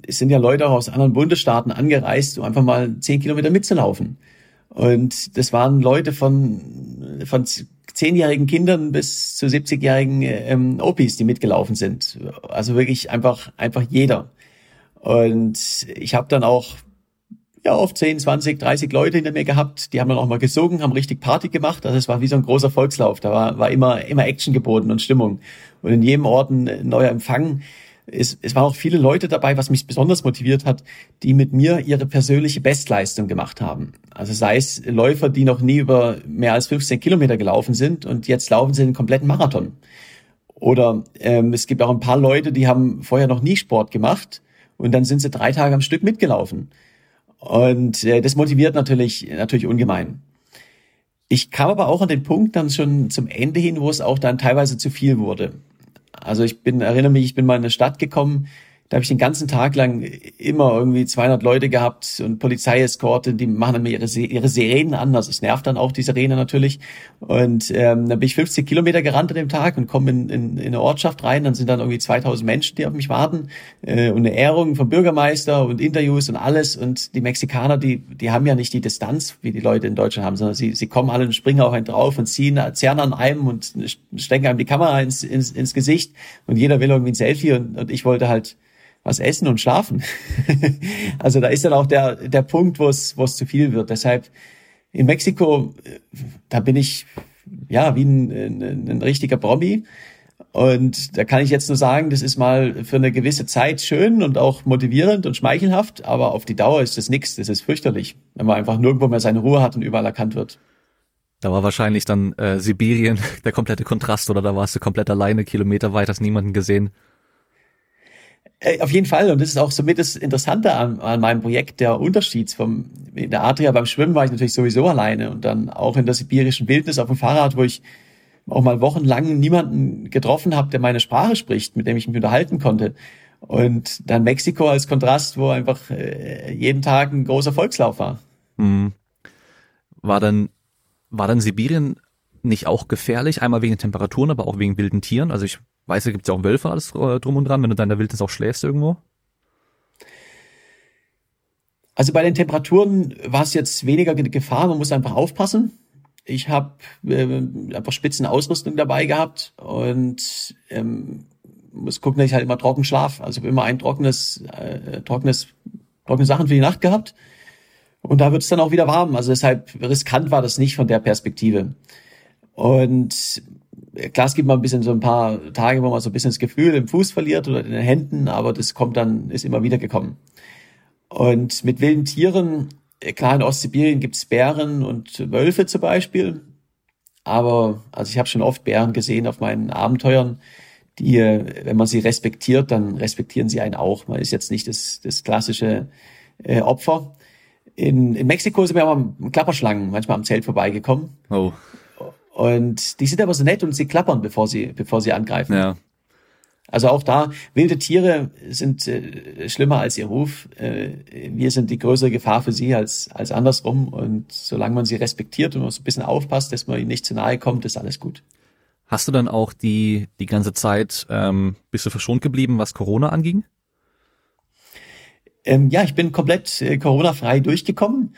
es sind ja Leute auch aus anderen Bundesstaaten angereist, um einfach mal zehn Kilometer mitzulaufen. Und das waren Leute von, von zehnjährigen Kindern bis zu 70-jährigen ähm, Opis, die mitgelaufen sind. Also wirklich einfach, einfach jeder. Und ich habe dann auch ja oft 10, 20, 30 Leute hinter mir gehabt, die haben dann auch mal gesungen, haben richtig Party gemacht. Also es war wie so ein großer Volkslauf. Da war, war immer, immer Action geboten und Stimmung. Und in jedem Ort ein neuer Empfang. Es, es waren auch viele Leute dabei, was mich besonders motiviert hat, die mit mir ihre persönliche Bestleistung gemacht haben. Also sei es Läufer, die noch nie über mehr als 15 Kilometer gelaufen sind und jetzt laufen sie den kompletten Marathon. Oder ähm, es gibt auch ein paar Leute, die haben vorher noch nie Sport gemacht und dann sind sie drei Tage am Stück mitgelaufen. Und äh, das motiviert natürlich, natürlich ungemein. Ich kam aber auch an den Punkt dann schon zum Ende hin, wo es auch dann teilweise zu viel wurde. Also ich bin, erinnere mich, ich bin mal in eine Stadt gekommen, da habe ich den ganzen Tag lang immer irgendwie 200 Leute gehabt und Polizeieskorte, die machen dann ihre, ihre Sirenen an. Also es nervt dann auch die Sirene natürlich. Und ähm, dann bin ich 50 Kilometer gerannt an dem Tag und komme in, in, in eine Ortschaft rein. Dann sind dann irgendwie 2000 Menschen, die auf mich warten äh, und eine Ehrung vom Bürgermeister und Interviews und alles. Und die Mexikaner, die, die haben ja nicht die Distanz, wie die Leute in Deutschland haben, sondern sie, sie kommen alle und springen auf einen drauf und ziehen, zerren an einem und stecken einem die Kamera ins, ins, ins Gesicht. Und jeder will irgendwie ein Selfie und, und ich wollte halt was essen und schlafen. <laughs> also da ist dann auch der, der Punkt, wo es, wo es zu viel wird. Deshalb in Mexiko, da bin ich ja wie ein, ein, ein richtiger Promi. Und da kann ich jetzt nur sagen, das ist mal für eine gewisse Zeit schön und auch motivierend und schmeichelhaft, aber auf die Dauer ist das nichts, das ist fürchterlich, wenn man einfach nirgendwo mehr seine Ruhe hat und überall erkannt wird. Da war wahrscheinlich dann äh, Sibirien <laughs> der komplette Kontrast oder da warst du komplett alleine, Kilometer weit, hast niemanden gesehen. Äh, auf jeden Fall. Und das ist auch somit das Interessante an, an meinem Projekt, der Unterschied vom, in der Adria beim Schwimmen war ich natürlich sowieso alleine und dann auch in der sibirischen Wildnis auf dem Fahrrad, wo ich auch mal wochenlang niemanden getroffen habe, der meine Sprache spricht, mit dem ich mich unterhalten konnte. Und dann Mexiko als Kontrast, wo einfach äh, jeden Tag ein großer Volkslauf war. Mhm. War dann, war dann Sibirien nicht auch gefährlich? Einmal wegen den Temperaturen, aber auch wegen wilden Tieren. Also ich weiß, da gibt es ja auch Wölfe alles äh, drum und dran, wenn du da in der Wildnis auch schläfst irgendwo. Also bei den Temperaturen war es jetzt weniger Gefahr, man muss einfach aufpassen. Ich habe äh, einfach Spitzenausrüstung dabei gehabt und ähm, muss gucken, dass ich halt immer trocken schlaf. Also immer ein trockenes, äh, trockenes, trockene Sachen für die Nacht gehabt. Und da wird es dann auch wieder warm. Also deshalb riskant war das nicht von der Perspektive. Und klar, es gibt mal ein bisschen so ein paar Tage, wo man so ein bisschen das Gefühl im Fuß verliert oder in den Händen, aber das kommt dann, ist immer wieder gekommen. Und mit wilden Tieren, klar, in Ostsibirien gibt's Bären und Wölfe zum Beispiel. Aber, also ich habe schon oft Bären gesehen auf meinen Abenteuern, die, wenn man sie respektiert, dann respektieren sie einen auch. Man ist jetzt nicht das, das klassische äh, Opfer. In, in Mexiko sind wir aber mit Klapperschlangen manchmal am Zelt vorbeigekommen. Oh. Und die sind aber so nett und sie klappern, bevor sie, bevor sie angreifen. Ja. Also auch da, wilde Tiere sind äh, schlimmer als ihr Ruf. Äh, wir sind die größere Gefahr für sie als, als andersrum. Und solange man sie respektiert und man so ein bisschen aufpasst, dass man ihnen nicht zu nahe kommt, ist alles gut. Hast du dann auch die, die ganze Zeit, ähm, bist du verschont geblieben, was Corona anging? Ähm, ja, ich bin komplett äh, Corona-frei durchgekommen.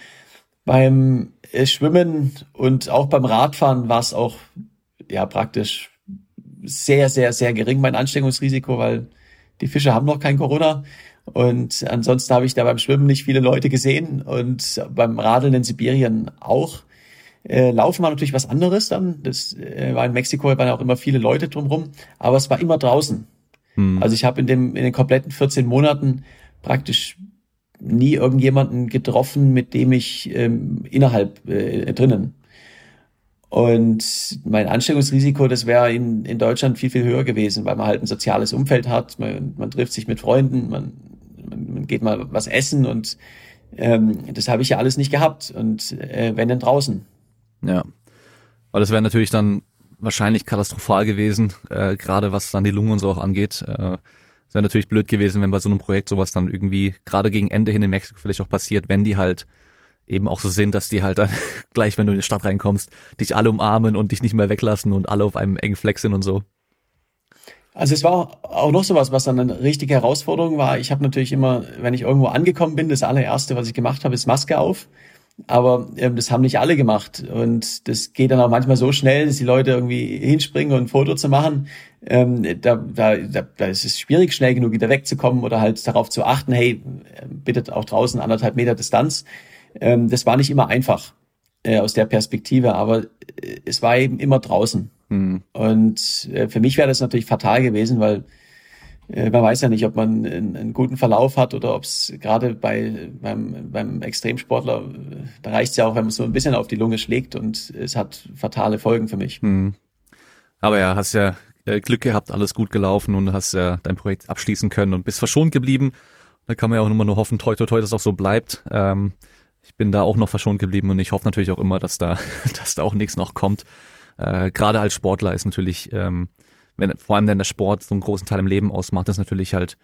Beim Schwimmen und auch beim Radfahren war es auch ja praktisch sehr, sehr, sehr gering, mein Ansteckungsrisiko, weil die Fische haben noch kein Corona. Und ansonsten habe ich da beim Schwimmen nicht viele Leute gesehen und beim Radeln in Sibirien auch. Äh, Laufen war natürlich was anderes dann. Das äh, war in Mexiko, waren auch immer viele Leute drumherum, aber es war immer draußen. Hm. Also ich habe in dem in den kompletten 14 Monaten praktisch nie irgendjemanden getroffen, mit dem ich ähm, innerhalb äh, drinnen und mein Ansteckungsrisiko, das wäre in, in Deutschland viel, viel höher gewesen, weil man halt ein soziales Umfeld hat, man, man trifft sich mit Freunden, man, man, geht mal was essen und ähm, das habe ich ja alles nicht gehabt. Und äh, wenn denn draußen. Ja. Aber das wäre natürlich dann wahrscheinlich katastrophal gewesen, äh, gerade was dann die Lungen und so auch angeht. Äh, es wäre natürlich blöd gewesen, wenn bei so einem Projekt sowas dann irgendwie gerade gegen Ende hin in Mexiko vielleicht auch passiert, wenn die halt eben auch so sind, dass die halt dann <laughs> gleich, wenn du in die Stadt reinkommst, dich alle umarmen und dich nicht mehr weglassen und alle auf einem engen Fleck sind und so. Also es war auch noch sowas, was dann eine richtige Herausforderung war. Ich habe natürlich immer, wenn ich irgendwo angekommen bin, das allererste, was ich gemacht habe, ist Maske auf. Aber ähm, das haben nicht alle gemacht. Und das geht dann auch manchmal so schnell, dass die Leute irgendwie hinspringen und ein Foto zu machen. Ähm, da, da, da, da ist es schwierig, schnell genug wieder wegzukommen oder halt darauf zu achten, hey, bitte auch draußen anderthalb Meter Distanz. Ähm, das war nicht immer einfach äh, aus der Perspektive, aber äh, es war eben immer draußen. Mhm. Und äh, für mich wäre das natürlich fatal gewesen, weil äh, man weiß ja nicht, ob man einen, einen guten Verlauf hat oder ob es gerade bei beim, beim Extremsportler, da reicht es ja auch, wenn man so ein bisschen auf die Lunge schlägt und es hat fatale Folgen für mich. Mhm. Aber ja, hast ja äh, Glück gehabt, alles gut gelaufen und hast ja dein Projekt abschließen können und bist verschont geblieben. Da kann man ja auch immer nur hoffen, toi toi toi, dass auch so bleibt. Ähm, ich bin da auch noch verschont geblieben und ich hoffe natürlich auch immer, dass da, <laughs> dass da auch nichts noch kommt. Äh, Gerade als Sportler ist natürlich, ähm, wenn vor allem wenn der Sport so einen großen Teil im Leben ausmacht, ist natürlich halt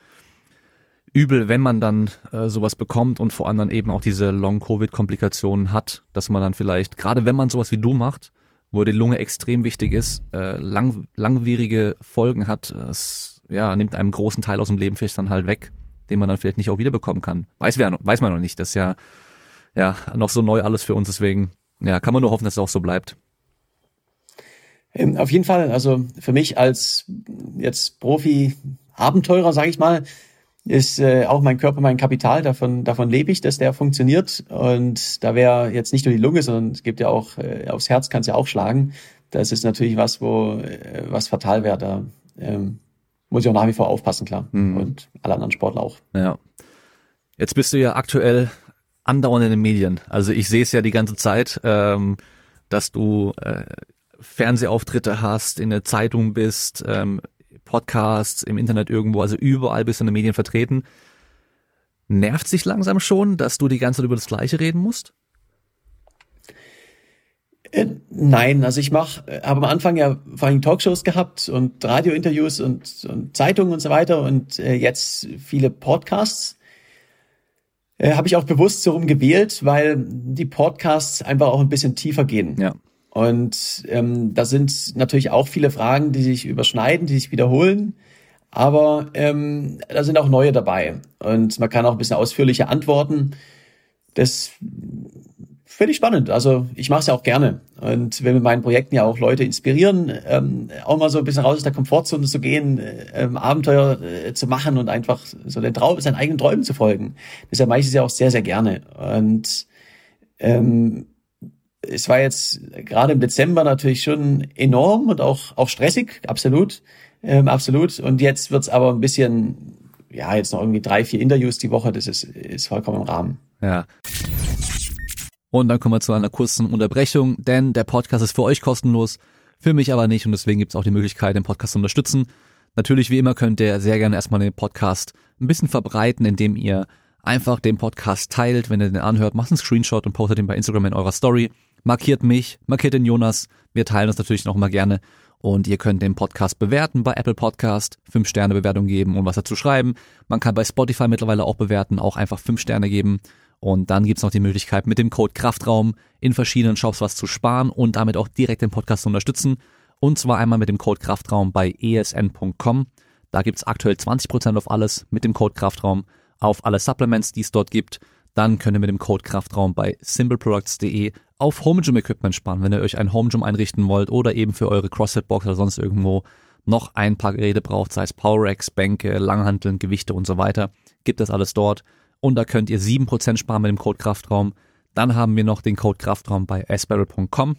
übel, wenn man dann äh, sowas bekommt und vor allem dann eben auch diese Long-Covid-Komplikationen hat, dass man dann vielleicht, gerade wenn man sowas wie du macht, wo die Lunge extrem wichtig ist, äh, lang, langwierige Folgen hat, es ja, nimmt einem großen Teil aus dem Leben vielleicht dann halt weg, den man dann vielleicht nicht auch wiederbekommen kann. Weiß, wer, weiß man noch nicht. Das ist ja ja, noch so neu alles für uns. Deswegen, ja, kann man nur hoffen, dass es auch so bleibt. Ähm, auf jeden Fall, also für mich als jetzt Profi-Abenteurer, sage ich mal, ist äh, auch mein Körper mein Kapital. Davon, davon lebe ich, dass der funktioniert. Und da wäre jetzt nicht nur die Lunge, sondern es gibt ja auch äh, aufs Herz kann es ja auch schlagen. Das ist natürlich was, wo äh, was fatal wäre. Da ähm, muss ich auch nach wie vor aufpassen, klar. Mhm. Und alle anderen Sportler auch. Ja. Jetzt bist du ja aktuell andauernd in den Medien. Also ich sehe es ja die ganze Zeit, ähm, dass du äh, Fernsehauftritte hast, in der Zeitung bist, ähm, Podcasts, im Internet irgendwo, also überall bist du in den Medien vertreten. Nervt sich langsam schon, dass du die ganze Zeit über das Gleiche reden musst? Äh, nein, also ich mache, äh, habe am Anfang ja vor allem Talkshows gehabt und Radiointerviews und, und Zeitungen und so weiter und äh, jetzt viele Podcasts. Äh, habe ich auch bewusst so rum gewählt, weil die Podcasts einfach auch ein bisschen tiefer gehen. Ja. Und ähm, da sind natürlich auch viele Fragen, die sich überschneiden, die sich wiederholen. Aber ähm, da sind auch neue dabei. Und man kann auch ein bisschen ausführlicher antworten. Das finde ich spannend. Also ich mache es ja auch gerne. Und will mit meinen Projekten ja auch Leute inspirieren, ähm, auch mal so ein bisschen raus aus der Komfortzone zu gehen, ähm, Abenteuer äh, zu machen und einfach so den Traum, seinen eigenen Träumen zu folgen. Deshalb mache ich es ja auch sehr, sehr gerne. Und ähm, es war jetzt gerade im Dezember natürlich schon enorm und auch, auch stressig, absolut, ähm, absolut. Und jetzt wird's aber ein bisschen, ja, jetzt noch irgendwie drei, vier Interviews die Woche, das ist, ist vollkommen im Rahmen. Ja. Und dann kommen wir zu einer kurzen Unterbrechung, denn der Podcast ist für euch kostenlos, für mich aber nicht und deswegen gibt's auch die Möglichkeit, den Podcast zu unterstützen. Natürlich, wie immer, könnt ihr sehr gerne erstmal den Podcast ein bisschen verbreiten, indem ihr einfach den Podcast teilt, wenn ihr den anhört, macht einen Screenshot und postet ihn bei Instagram in eurer Story markiert mich, markiert den Jonas. Wir teilen das natürlich noch mal gerne. Und ihr könnt den Podcast bewerten bei Apple Podcast, 5 Sterne Bewertung geben und was dazu schreiben. Man kann bei Spotify mittlerweile auch bewerten, auch einfach 5 Sterne geben. Und dann gibt's noch die Möglichkeit, mit dem Code Kraftraum in verschiedenen Shops was zu sparen und damit auch direkt den Podcast zu unterstützen. Und zwar einmal mit dem Code Kraftraum bei esn.com. Da gibt's aktuell 20% auf alles mit dem Code Kraftraum, auf alle Supplements, die es dort gibt. Dann könnt ihr mit dem Code Kraftraum bei simpleproducts.de auf Home Gym Equipment sparen, wenn ihr euch ein Home Gym einrichten wollt oder eben für eure CrossFit Box oder sonst irgendwo noch ein paar Geräte braucht, sei es Power Racks, Bänke, Langhanteln, Gewichte und so weiter, gibt es alles dort. Und da könnt ihr 7% sparen mit dem Code Kraftraum. Dann haben wir noch den Code Kraftraum bei asbarrel.com.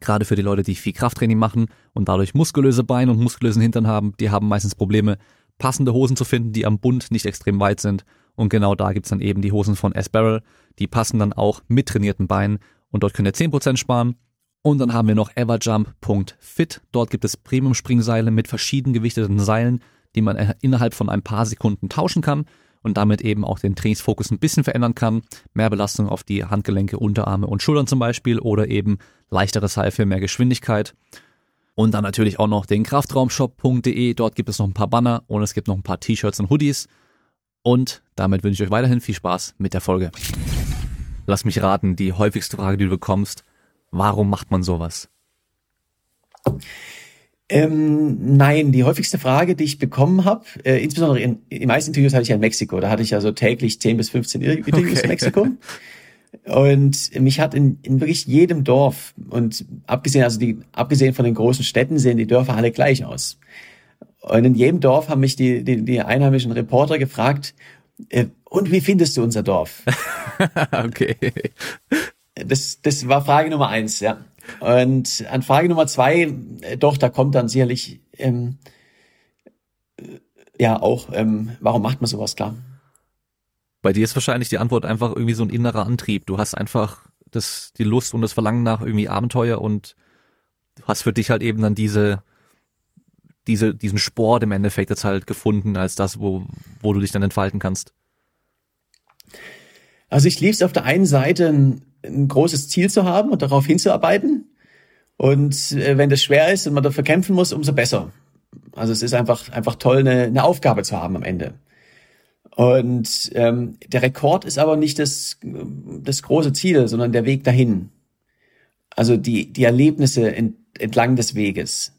Gerade für die Leute, die viel Krafttraining machen und dadurch muskulöse Beine und muskulösen Hintern haben, die haben meistens Probleme, passende Hosen zu finden, die am Bund nicht extrem weit sind. Und genau da gibt's dann eben die Hosen von S-Barrel. Die passen dann auch mit trainierten Beinen und dort könnt ihr 10% sparen. Und dann haben wir noch everjump.fit. Dort gibt es Premium-Springseile mit verschieden gewichteten Seilen, die man innerhalb von ein paar Sekunden tauschen kann und damit eben auch den Trainingsfokus ein bisschen verändern kann. Mehr Belastung auf die Handgelenke, Unterarme und Schultern zum Beispiel oder eben leichteres Seil für mehr Geschwindigkeit. Und dann natürlich auch noch den Kraftraumshop.de. Dort gibt es noch ein paar Banner und es gibt noch ein paar T-Shirts und Hoodies. Und damit wünsche ich euch weiterhin viel Spaß mit der Folge. Lass mich raten, die häufigste Frage, die du bekommst, warum macht man sowas? Ähm, nein, die häufigste Frage, die ich bekommen habe, äh, insbesondere in, in den meisten Interviews hatte ich ja in Mexiko, da hatte ich ja so täglich 10 bis 15 Interviews okay. in Mexiko. Und mich hat in, in wirklich jedem Dorf und abgesehen, also die, abgesehen von den großen Städten sehen die Dörfer alle gleich aus. Und in jedem Dorf haben mich die, die, die einheimischen Reporter gefragt, und wie findest du unser Dorf? <laughs> okay. Das, das war Frage Nummer eins, ja. Und an Frage Nummer zwei, äh, doch, da kommt dann sicherlich, ähm, äh, ja, auch, ähm, warum macht man sowas, klar. Bei dir ist wahrscheinlich die Antwort einfach irgendwie so ein innerer Antrieb. Du hast einfach das, die Lust und das Verlangen nach irgendwie Abenteuer und du hast für dich halt eben dann diese, diese, diesen Sport im Endeffekt jetzt halt gefunden als das, wo, wo du dich dann entfalten kannst? Also ich liebe es auf der einen Seite ein, ein, großes Ziel zu haben und darauf hinzuarbeiten. Und äh, wenn das schwer ist und man dafür kämpfen muss, umso besser. Also es ist einfach, einfach toll, eine, eine Aufgabe zu haben am Ende. Und ähm, der Rekord ist aber nicht das, das große Ziel, sondern der Weg dahin. Also die, die Erlebnisse ent, entlang des Weges.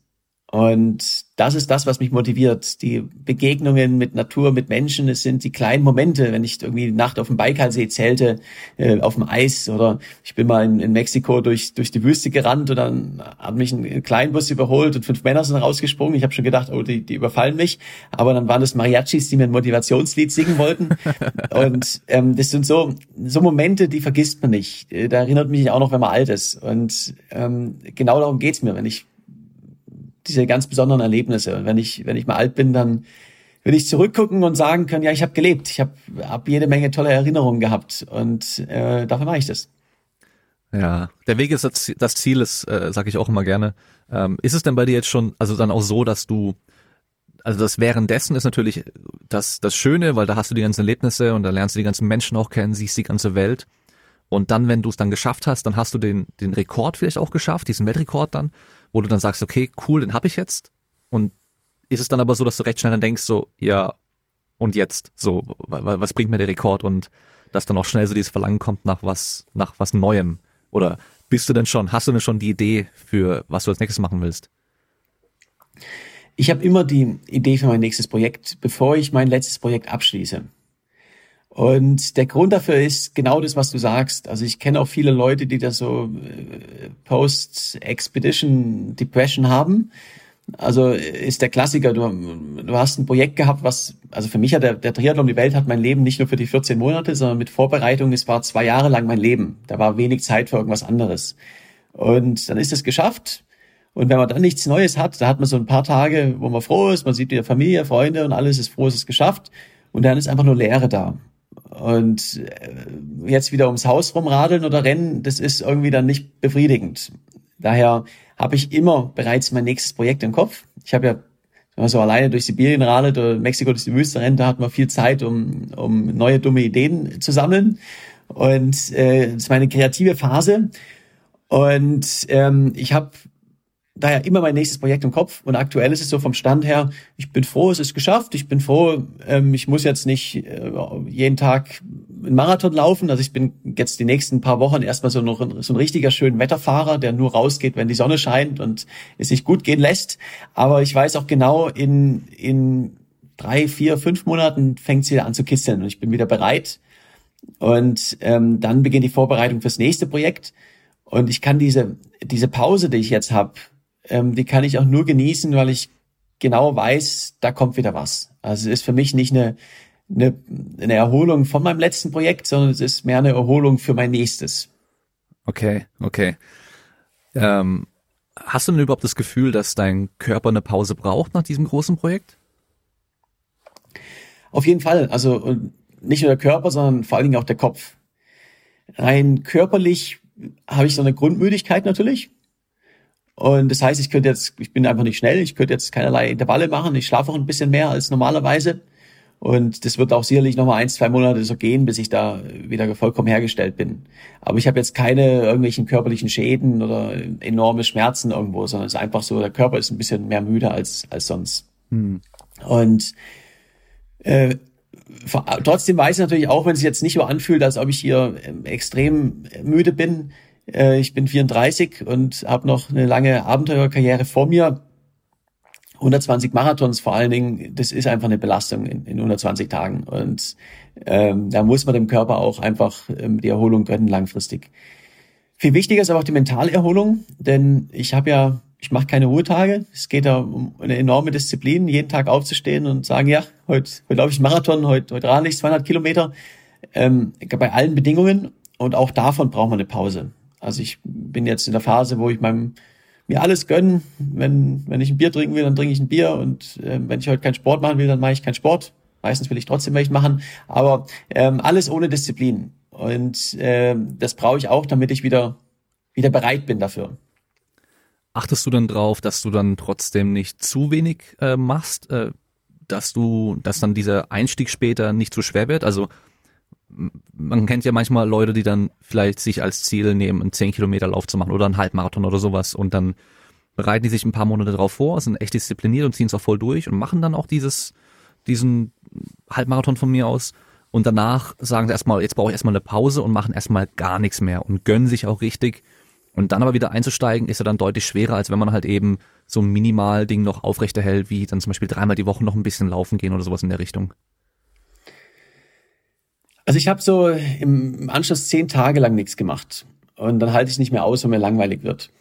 Und das ist das, was mich motiviert. Die Begegnungen mit Natur, mit Menschen, es sind die kleinen Momente, wenn ich irgendwie die Nacht auf dem Baikalsee zählte, äh, auf dem Eis oder ich bin mal in, in, Mexiko durch, durch die Wüste gerannt und dann hat mich ein Kleinbus überholt und fünf Männer sind rausgesprungen. Ich habe schon gedacht, oh, die, die überfallen mich. Aber dann waren das Mariachis, die mir ein Motivationslied singen wollten. <laughs> und ähm, das sind so, so Momente, die vergisst man nicht. Äh, da erinnert mich auch noch, wenn man alt ist. Und ähm, genau darum geht's mir, wenn ich diese ganz besonderen Erlebnisse. Und wenn ich, wenn ich mal alt bin, dann will ich zurückgucken und sagen können, ja, ich habe gelebt, ich habe hab jede Menge tolle Erinnerungen gehabt und äh, dafür mache ich das. Ja, der Weg ist das, Ziel, ist, äh, sage ich auch immer gerne. Ähm, ist es denn bei dir jetzt schon, also dann auch so, dass du, also das währenddessen ist natürlich das, das Schöne, weil da hast du die ganzen Erlebnisse und da lernst du die ganzen Menschen auch kennen, siehst die ganze Welt. Und dann, wenn du es dann geschafft hast, dann hast du den, den Rekord vielleicht auch geschafft, diesen Weltrekord dann, wo du dann sagst, okay, cool, den habe ich jetzt. Und ist es dann aber so, dass du recht schnell dann denkst, so, ja, und jetzt? So, was bringt mir der Rekord? Und dass dann auch schnell so dieses Verlangen kommt nach was, nach was Neuem. Oder bist du denn schon, hast du denn schon die Idee für, was du als nächstes machen willst? Ich habe immer die Idee für mein nächstes Projekt, bevor ich mein letztes Projekt abschließe. Und der Grund dafür ist genau das, was du sagst. Also ich kenne auch viele Leute, die da so äh, Post-Expedition Depression haben also ist der Klassiker, du, du hast ein Projekt gehabt, was, also für mich hat der, der Triathlon die Welt hat mein Leben nicht nur für die 14 Monate, sondern mit Vorbereitung, es war zwei Jahre lang mein Leben. Da war wenig Zeit für irgendwas anderes. Und dann ist es geschafft. Und wenn man dann nichts Neues hat, da hat man so ein paar Tage, wo man froh ist, man sieht wieder Familie, Freunde und alles ist froh, es ist geschafft. Und dann ist einfach nur Leere da. Und äh, jetzt wieder ums Haus rumradeln oder rennen, das ist irgendwie dann nicht befriedigend. Daher habe ich immer bereits mein nächstes Projekt im Kopf. Ich habe ja wenn man so alleine durch Sibirien radelt oder Mexiko durch die Wüste rennt, da hat man viel Zeit, um, um neue dumme Ideen zu sammeln. Und äh, das ist meine kreative Phase. Und ähm, ich habe daher immer mein nächstes Projekt im Kopf. Und aktuell ist es so vom Stand her, ich bin froh, es ist geschafft. Ich bin froh, ähm, ich muss jetzt nicht äh, jeden Tag einen Marathon laufen. Also ich bin jetzt die nächsten paar Wochen erstmal so, noch ein, so ein richtiger schön Wetterfahrer, der nur rausgeht, wenn die Sonne scheint und es sich gut gehen lässt. Aber ich weiß auch genau, in, in drei, vier, fünf Monaten fängt es wieder an zu kisseln und ich bin wieder bereit. Und ähm, dann beginnt die Vorbereitung fürs nächste Projekt. Und ich kann diese, diese Pause, die ich jetzt habe, ähm, die kann ich auch nur genießen, weil ich genau weiß, da kommt wieder was. Also es ist für mich nicht eine, eine, eine Erholung von meinem letzten Projekt, sondern es ist mehr eine Erholung für mein nächstes. Okay, okay. Ähm, hast du denn überhaupt das Gefühl, dass dein Körper eine Pause braucht nach diesem großen Projekt? Auf jeden Fall. Also nicht nur der Körper, sondern vor allen Dingen auch der Kopf. Rein körperlich habe ich so eine Grundmüdigkeit natürlich. Und das heißt, ich könnte jetzt, ich bin einfach nicht schnell, ich könnte jetzt keinerlei Intervalle machen, ich schlafe auch ein bisschen mehr als normalerweise. Und das wird auch sicherlich noch mal ein, zwei Monate so gehen, bis ich da wieder vollkommen hergestellt bin. Aber ich habe jetzt keine irgendwelchen körperlichen Schäden oder enorme Schmerzen irgendwo, sondern es ist einfach so, der Körper ist ein bisschen mehr müde als, als sonst. Hm. Und äh, trotzdem weiß ich natürlich auch, wenn es sich jetzt nicht so anfühlt, als ob ich hier ähm, extrem müde bin, äh, ich bin 34 und habe noch eine lange Abenteurerkarriere vor mir. 120 Marathons vor allen Dingen, das ist einfach eine Belastung in, in 120 Tagen. Und ähm, da muss man dem Körper auch einfach ähm, die Erholung gönnen langfristig. Viel wichtiger ist aber auch die mentale Erholung, denn ich habe ja, ich mache keine Ruhetage. Es geht da um eine enorme Disziplin, jeden Tag aufzustehen und sagen, ja, heute, heute laufe ich Marathon, heute, heute radel ich 200 Kilometer. Ähm, bei allen Bedingungen und auch davon braucht man eine Pause. Also ich bin jetzt in der Phase, wo ich meinem mir alles gönnen. Wenn, wenn ich ein Bier trinken will, dann trinke ich ein Bier. Und äh, wenn ich heute keinen Sport machen will, dann mache ich keinen Sport. Meistens will ich trotzdem welchen machen. Aber ähm, alles ohne Disziplin. Und äh, das brauche ich auch, damit ich wieder, wieder bereit bin dafür. Achtest du dann drauf, dass du dann trotzdem nicht zu wenig äh, machst, äh, dass du, dass dann dieser Einstieg später nicht zu schwer wird? Also man kennt ja manchmal Leute, die dann vielleicht sich als Ziel nehmen, einen 10 Kilometer Lauf zu machen oder einen Halbmarathon oder sowas. Und dann bereiten die sich ein paar Monate darauf vor, sind echt diszipliniert und ziehen es auch voll durch und machen dann auch dieses, diesen Halbmarathon von mir aus. Und danach sagen sie erstmal, jetzt brauche ich erstmal eine Pause und machen erstmal gar nichts mehr und gönnen sich auch richtig. Und dann aber wieder einzusteigen, ist ja dann deutlich schwerer, als wenn man halt eben so ein Minimal-Ding noch aufrechterhält, wie dann zum Beispiel dreimal die Woche noch ein bisschen laufen gehen oder sowas in der Richtung. Also ich habe so im Anschluss zehn Tage lang nichts gemacht. Und dann halte ich nicht mehr aus, wenn mir langweilig wird.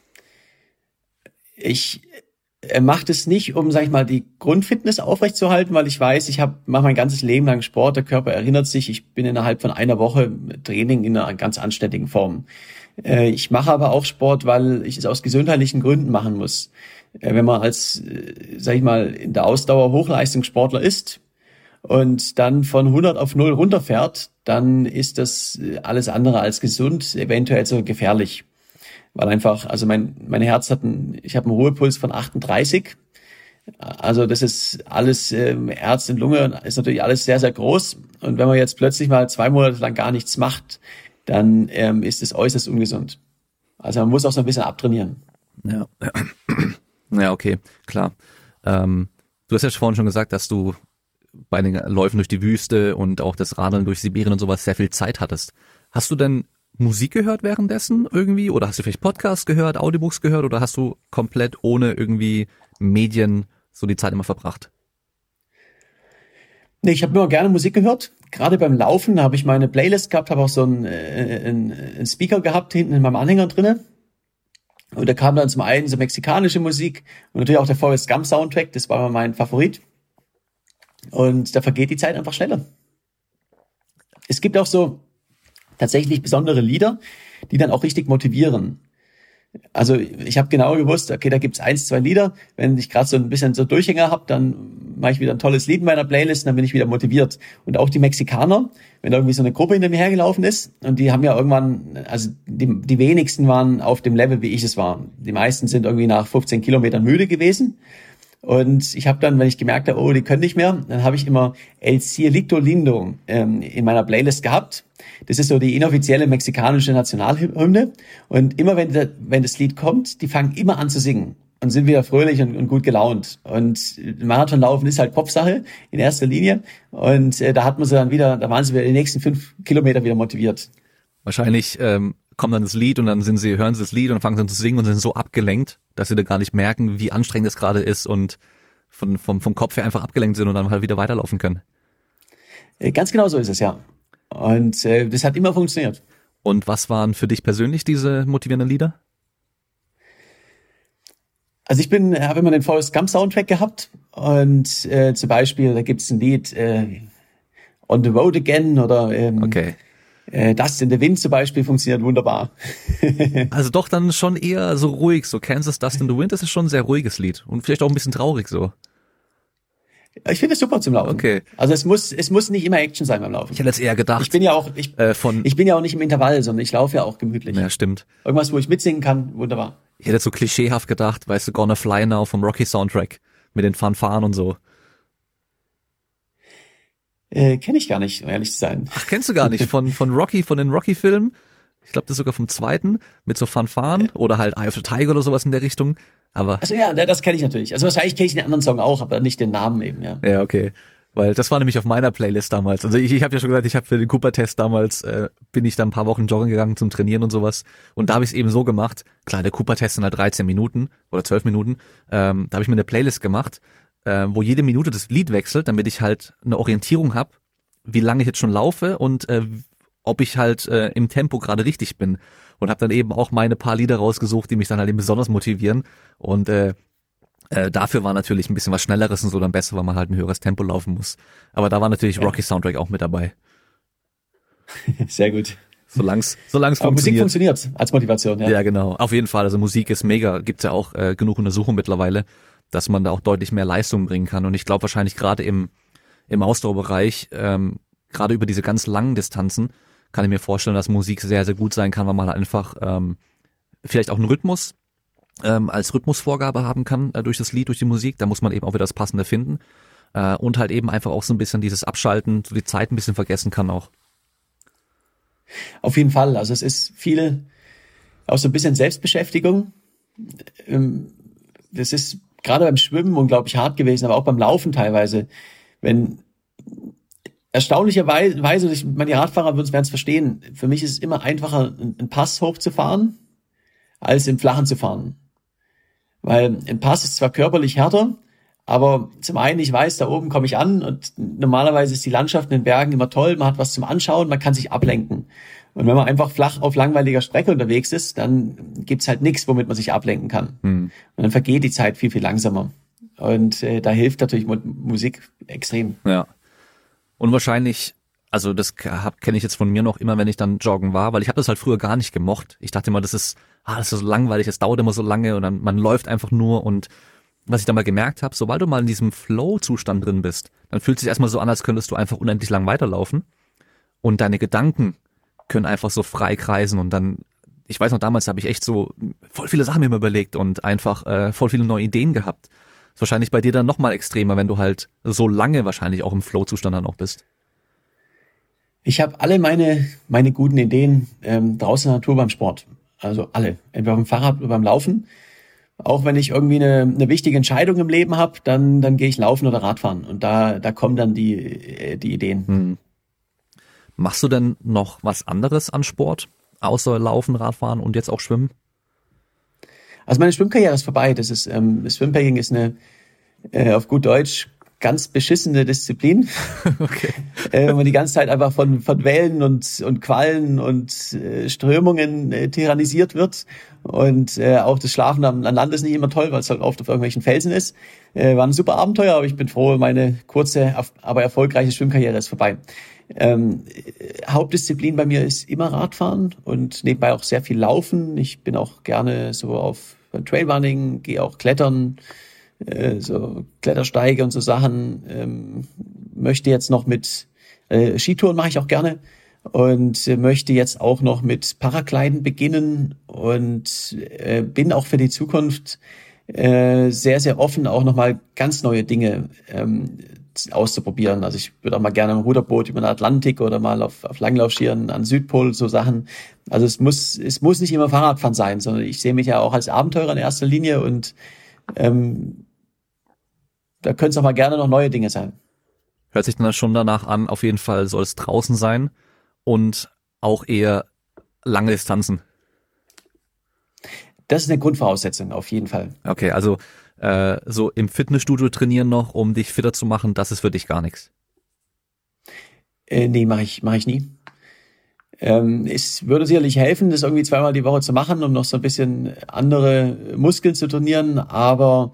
Ich äh, mache das nicht, um, sag ich mal, die Grundfitness aufrechtzuerhalten, weil ich weiß, ich mache mein ganzes Leben lang Sport, der Körper erinnert sich, ich bin innerhalb von einer Woche Training in einer ganz anständigen Form. Äh, ich mache aber auch Sport, weil ich es aus gesundheitlichen Gründen machen muss. Äh, wenn man als, sag ich mal, in der Ausdauer Hochleistungssportler ist, und dann von 100 auf 0 runterfährt, dann ist das alles andere als gesund, eventuell sogar gefährlich. Weil einfach, also mein, mein Herz hat einen, ich habe einen Ruhepuls von 38. Also das ist alles, ähm, Herz und Lunge ist natürlich alles sehr, sehr groß. Und wenn man jetzt plötzlich mal zwei Monate lang gar nichts macht, dann ähm, ist es äußerst ungesund. Also man muss auch so ein bisschen abtrainieren. Ja, <clears throat> ja okay, klar. Ähm, du hast ja vorhin schon gesagt, dass du bei den Läufen durch die Wüste und auch das Radeln durch Sibirien und sowas sehr viel Zeit hattest. Hast du denn Musik gehört währenddessen irgendwie? Oder hast du vielleicht Podcasts gehört, Audiobooks gehört oder hast du komplett ohne irgendwie Medien so die Zeit immer verbracht? Nee, ich habe nur gerne Musik gehört. Gerade beim Laufen habe ich meine Playlist gehabt, habe auch so einen, äh, einen, einen Speaker gehabt hinten in meinem Anhänger drinnen. Und da kam dann zum einen so mexikanische Musik und natürlich auch der Forrest Gump Soundtrack, das war mein Favorit. Und da vergeht die Zeit einfach schneller. Es gibt auch so tatsächlich besondere Lieder, die dann auch richtig motivieren. Also ich habe genau gewusst, okay, da gibt's eins, zwei Lieder. Wenn ich gerade so ein bisschen so Durchhänger habe, dann mache ich wieder ein tolles Lied in meiner Playlist, dann bin ich wieder motiviert. Und auch die Mexikaner, wenn irgendwie so eine Gruppe hinter mir hergelaufen ist, und die haben ja irgendwann, also die, die wenigsten waren auf dem Level, wie ich es war. Die meisten sind irgendwie nach 15 Kilometern müde gewesen. Und ich habe dann, wenn ich gemerkt habe, oh, die können nicht mehr, dann habe ich immer El Cielito Lindo ähm, in meiner Playlist gehabt. Das ist so die inoffizielle mexikanische Nationalhymne. Und immer wenn, der, wenn das Lied kommt, die fangen immer an zu singen und sind wieder fröhlich und, und gut gelaunt. Und Marathonlaufen ist halt Popsache in erster Linie. Und äh, da hat man sie dann wieder, da waren sie wieder die nächsten fünf Kilometer wieder motiviert. Wahrscheinlich ähm, kommt dann das Lied und dann sind sie, hören sie das Lied und fangen dann zu singen und sind so abgelenkt, dass sie da gar nicht merken, wie anstrengend es gerade ist und von, vom, vom Kopf her einfach abgelenkt sind und dann halt wieder weiterlaufen können. Äh, ganz genau so ist es, ja. Und äh, das hat immer funktioniert. Und was waren für dich persönlich diese motivierenden Lieder? Also ich bin, habe immer den Forrest Gump Soundtrack gehabt und äh, zum Beispiel, da gibt's ein Lied äh, On the Road Again oder ähm, okay. Äh, das in der Wind zum Beispiel funktioniert wunderbar. <laughs> also doch dann schon eher so ruhig, so Kansas Dust in the Wind, das ist schon ein sehr ruhiges Lied und vielleicht auch ein bisschen traurig so. Ich finde es super zum Laufen. Okay. Also es muss, es muss nicht immer Action sein beim Laufen. Ich hätte jetzt eher gedacht. Ich bin ja auch, ich, äh, von, ich bin ja auch nicht im Intervall, sondern ich laufe ja auch gemütlich. Ja, stimmt. Irgendwas, wo ich mitsingen kann, wunderbar. Ich hätte so klischeehaft gedacht, weißt du, Gonna Fly Now vom Rocky Soundtrack mit den Fanfaren und so. Äh, Kenne ich gar nicht, um ehrlich zu sein. Ach, kennst du gar nicht von, von Rocky, von den Rocky-Filmen? Ich glaube, das ist sogar vom zweiten mit so Fanfaren ja. oder halt Eye of the Tiger oder sowas in der Richtung. Aber also ja, das kenne ich natürlich. Also wahrscheinlich kenne ich den anderen Song auch, aber nicht den Namen eben, ja. Ja, okay. Weil das war nämlich auf meiner Playlist damals. Also ich, ich habe ja schon gesagt, ich habe für den Cooper-Test damals, äh, bin ich dann ein paar Wochen joggen gegangen zum Trainieren und sowas. Und da habe ich es eben so gemacht. Klar, der Cooper-Test sind halt 13 Minuten oder 12 Minuten. Ähm, da habe ich mir eine Playlist gemacht, äh, wo jede Minute das Lied wechselt, damit ich halt eine Orientierung habe, wie lange ich jetzt schon laufe und äh, ob ich halt äh, im Tempo gerade richtig bin. Und habe dann eben auch meine paar Lieder rausgesucht, die mich dann halt eben besonders motivieren. Und äh, äh, dafür war natürlich ein bisschen was Schnelleres und so dann besser, weil man halt ein höheres Tempo laufen muss. Aber da war natürlich ja. Rocky Soundtrack auch mit dabei. <laughs> Sehr gut. Solang's Aber funktioniert. Musik funktioniert als Motivation, ja. Ja, genau. Auf jeden Fall. Also Musik ist mega. Gibt's ja auch äh, genug Untersuchungen mittlerweile, dass man da auch deutlich mehr Leistung bringen kann. Und ich glaube wahrscheinlich gerade im, im Ausdauerbereich, ähm, gerade über diese ganz langen Distanzen, kann ich mir vorstellen, dass Musik sehr, sehr gut sein kann, weil man einfach ähm, vielleicht auch einen Rhythmus ähm, als Rhythmusvorgabe haben kann äh, durch das Lied, durch die Musik. Da muss man eben auch wieder das Passende finden. Äh, und halt eben einfach auch so ein bisschen dieses Abschalten, so die Zeit ein bisschen vergessen kann auch. Auf jeden Fall. Also es ist viel auch so ein bisschen Selbstbeschäftigung. Ähm, das ist gerade beim Schwimmen unglaublich hart gewesen, aber auch beim Laufen teilweise. Wenn erstaunlicherweise, ich meine, die Radfahrer würden es verstehen, für mich ist es immer einfacher, einen Pass hochzufahren, als im Flachen zu fahren. Weil ein Pass ist zwar körperlich härter, aber zum einen, ich weiß, da oben komme ich an und normalerweise ist die Landschaft in den Bergen immer toll, man hat was zum Anschauen, man kann sich ablenken. Und wenn man einfach flach auf langweiliger Strecke unterwegs ist, dann gibt's halt nichts, womit man sich ablenken kann. Mhm. Und dann vergeht die Zeit viel, viel langsamer. Und äh, da hilft natürlich Musik extrem. Ja. Und wahrscheinlich, also das kenne ich jetzt von mir noch immer, wenn ich dann joggen war, weil ich habe das halt früher gar nicht gemocht. Ich dachte immer, das ist ah, das ist so langweilig, es dauert immer so lange und dann man läuft einfach nur und was ich dann mal gemerkt habe, sobald du mal in diesem Flow-Zustand drin bist, dann fühlt es sich erstmal so an, als könntest du einfach unendlich lang weiterlaufen und deine Gedanken können einfach so frei kreisen und dann, ich weiß noch, damals habe ich echt so voll viele Sachen mir überlegt und einfach äh, voll viele neue Ideen gehabt. Ist wahrscheinlich bei dir dann nochmal extremer, wenn du halt so lange wahrscheinlich auch im Flow-Zustand dann auch bist. Ich habe alle meine, meine guten Ideen ähm, draußen in der Natur beim Sport. Also alle. Entweder beim Fahrrad oder beim Laufen. Auch wenn ich irgendwie eine, eine wichtige Entscheidung im Leben habe, dann, dann gehe ich laufen oder Radfahren. Und da, da kommen dann die, äh, die Ideen. Hm. Machst du denn noch was anderes an Sport? Außer Laufen, Radfahren und jetzt auch Schwimmen? Also meine Schwimmkarriere ist vorbei. Das ist, ähm, Schwimmpacking ist eine, äh, auf gut Deutsch, ganz beschissene Disziplin. <laughs> Okay. äh, wenn man die ganze Zeit einfach von, von Wellen und, und Quallen und äh, Strömungen äh, tyrannisiert wird. Und äh, auch das Schlafen am, an Land ist nicht immer toll, weil es halt oft auf irgendwelchen Felsen ist. Äh, war ein super Abenteuer, aber ich bin froh, meine kurze, aber erfolgreiche Schwimmkarriere ist vorbei. Ähm, Hauptdisziplin bei mir ist immer Radfahren und nebenbei auch sehr viel Laufen. Ich bin auch gerne so auf Trailrunning, gehe auch klettern, äh, so Klettersteige und so Sachen. Ähm, möchte jetzt noch mit äh, Skitouren mache ich auch gerne und äh, möchte jetzt auch noch mit Paragliden beginnen und äh, bin auch für die Zukunft äh, sehr, sehr offen, auch nochmal ganz neue Dinge ähm, auszuprobieren. Also ich würde auch mal gerne ein Ruderboot über den Atlantik oder mal auf, auf Langlaufschieren an Südpol, so Sachen. Also es muss, es muss nicht immer Fahrradfahren sein, sondern ich sehe mich ja auch als Abenteurer in erster Linie und ähm, da können es auch mal gerne noch neue Dinge sein. Hört sich dann schon danach an, auf jeden Fall soll es draußen sein und auch eher lange Distanzen. Das ist eine Grundvoraussetzung, auf jeden Fall. Okay, also äh, so im Fitnessstudio trainieren noch, um dich fitter zu machen, das ist für dich gar nichts. Äh, nee, mache ich, mach ich nie. Ähm, es würde sicherlich helfen, das irgendwie zweimal die Woche zu machen, um noch so ein bisschen andere Muskeln zu trainieren, aber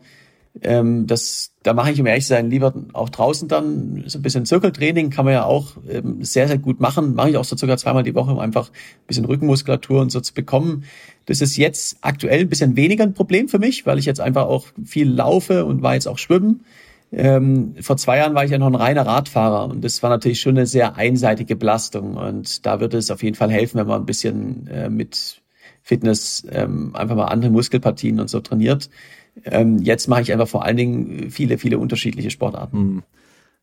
ähm, das, da mache ich, um ehrlich zu sein, lieber auch draußen dann so ein bisschen Zirkeltraining kann man ja auch ähm, sehr, sehr gut machen. Mache ich auch so circa zweimal die Woche, um einfach ein bisschen Rückenmuskulatur und so zu bekommen. Das ist jetzt aktuell ein bisschen weniger ein Problem für mich, weil ich jetzt einfach auch viel laufe und war jetzt auch schwimmen. Ähm, vor zwei Jahren war ich ja noch ein reiner Radfahrer und das war natürlich schon eine sehr einseitige Belastung und da würde es auf jeden Fall helfen, wenn man ein bisschen äh, mit Fitness ähm, einfach mal andere Muskelpartien und so trainiert. Ähm, jetzt mache ich einfach vor allen Dingen viele, viele unterschiedliche Sportarten. Hm.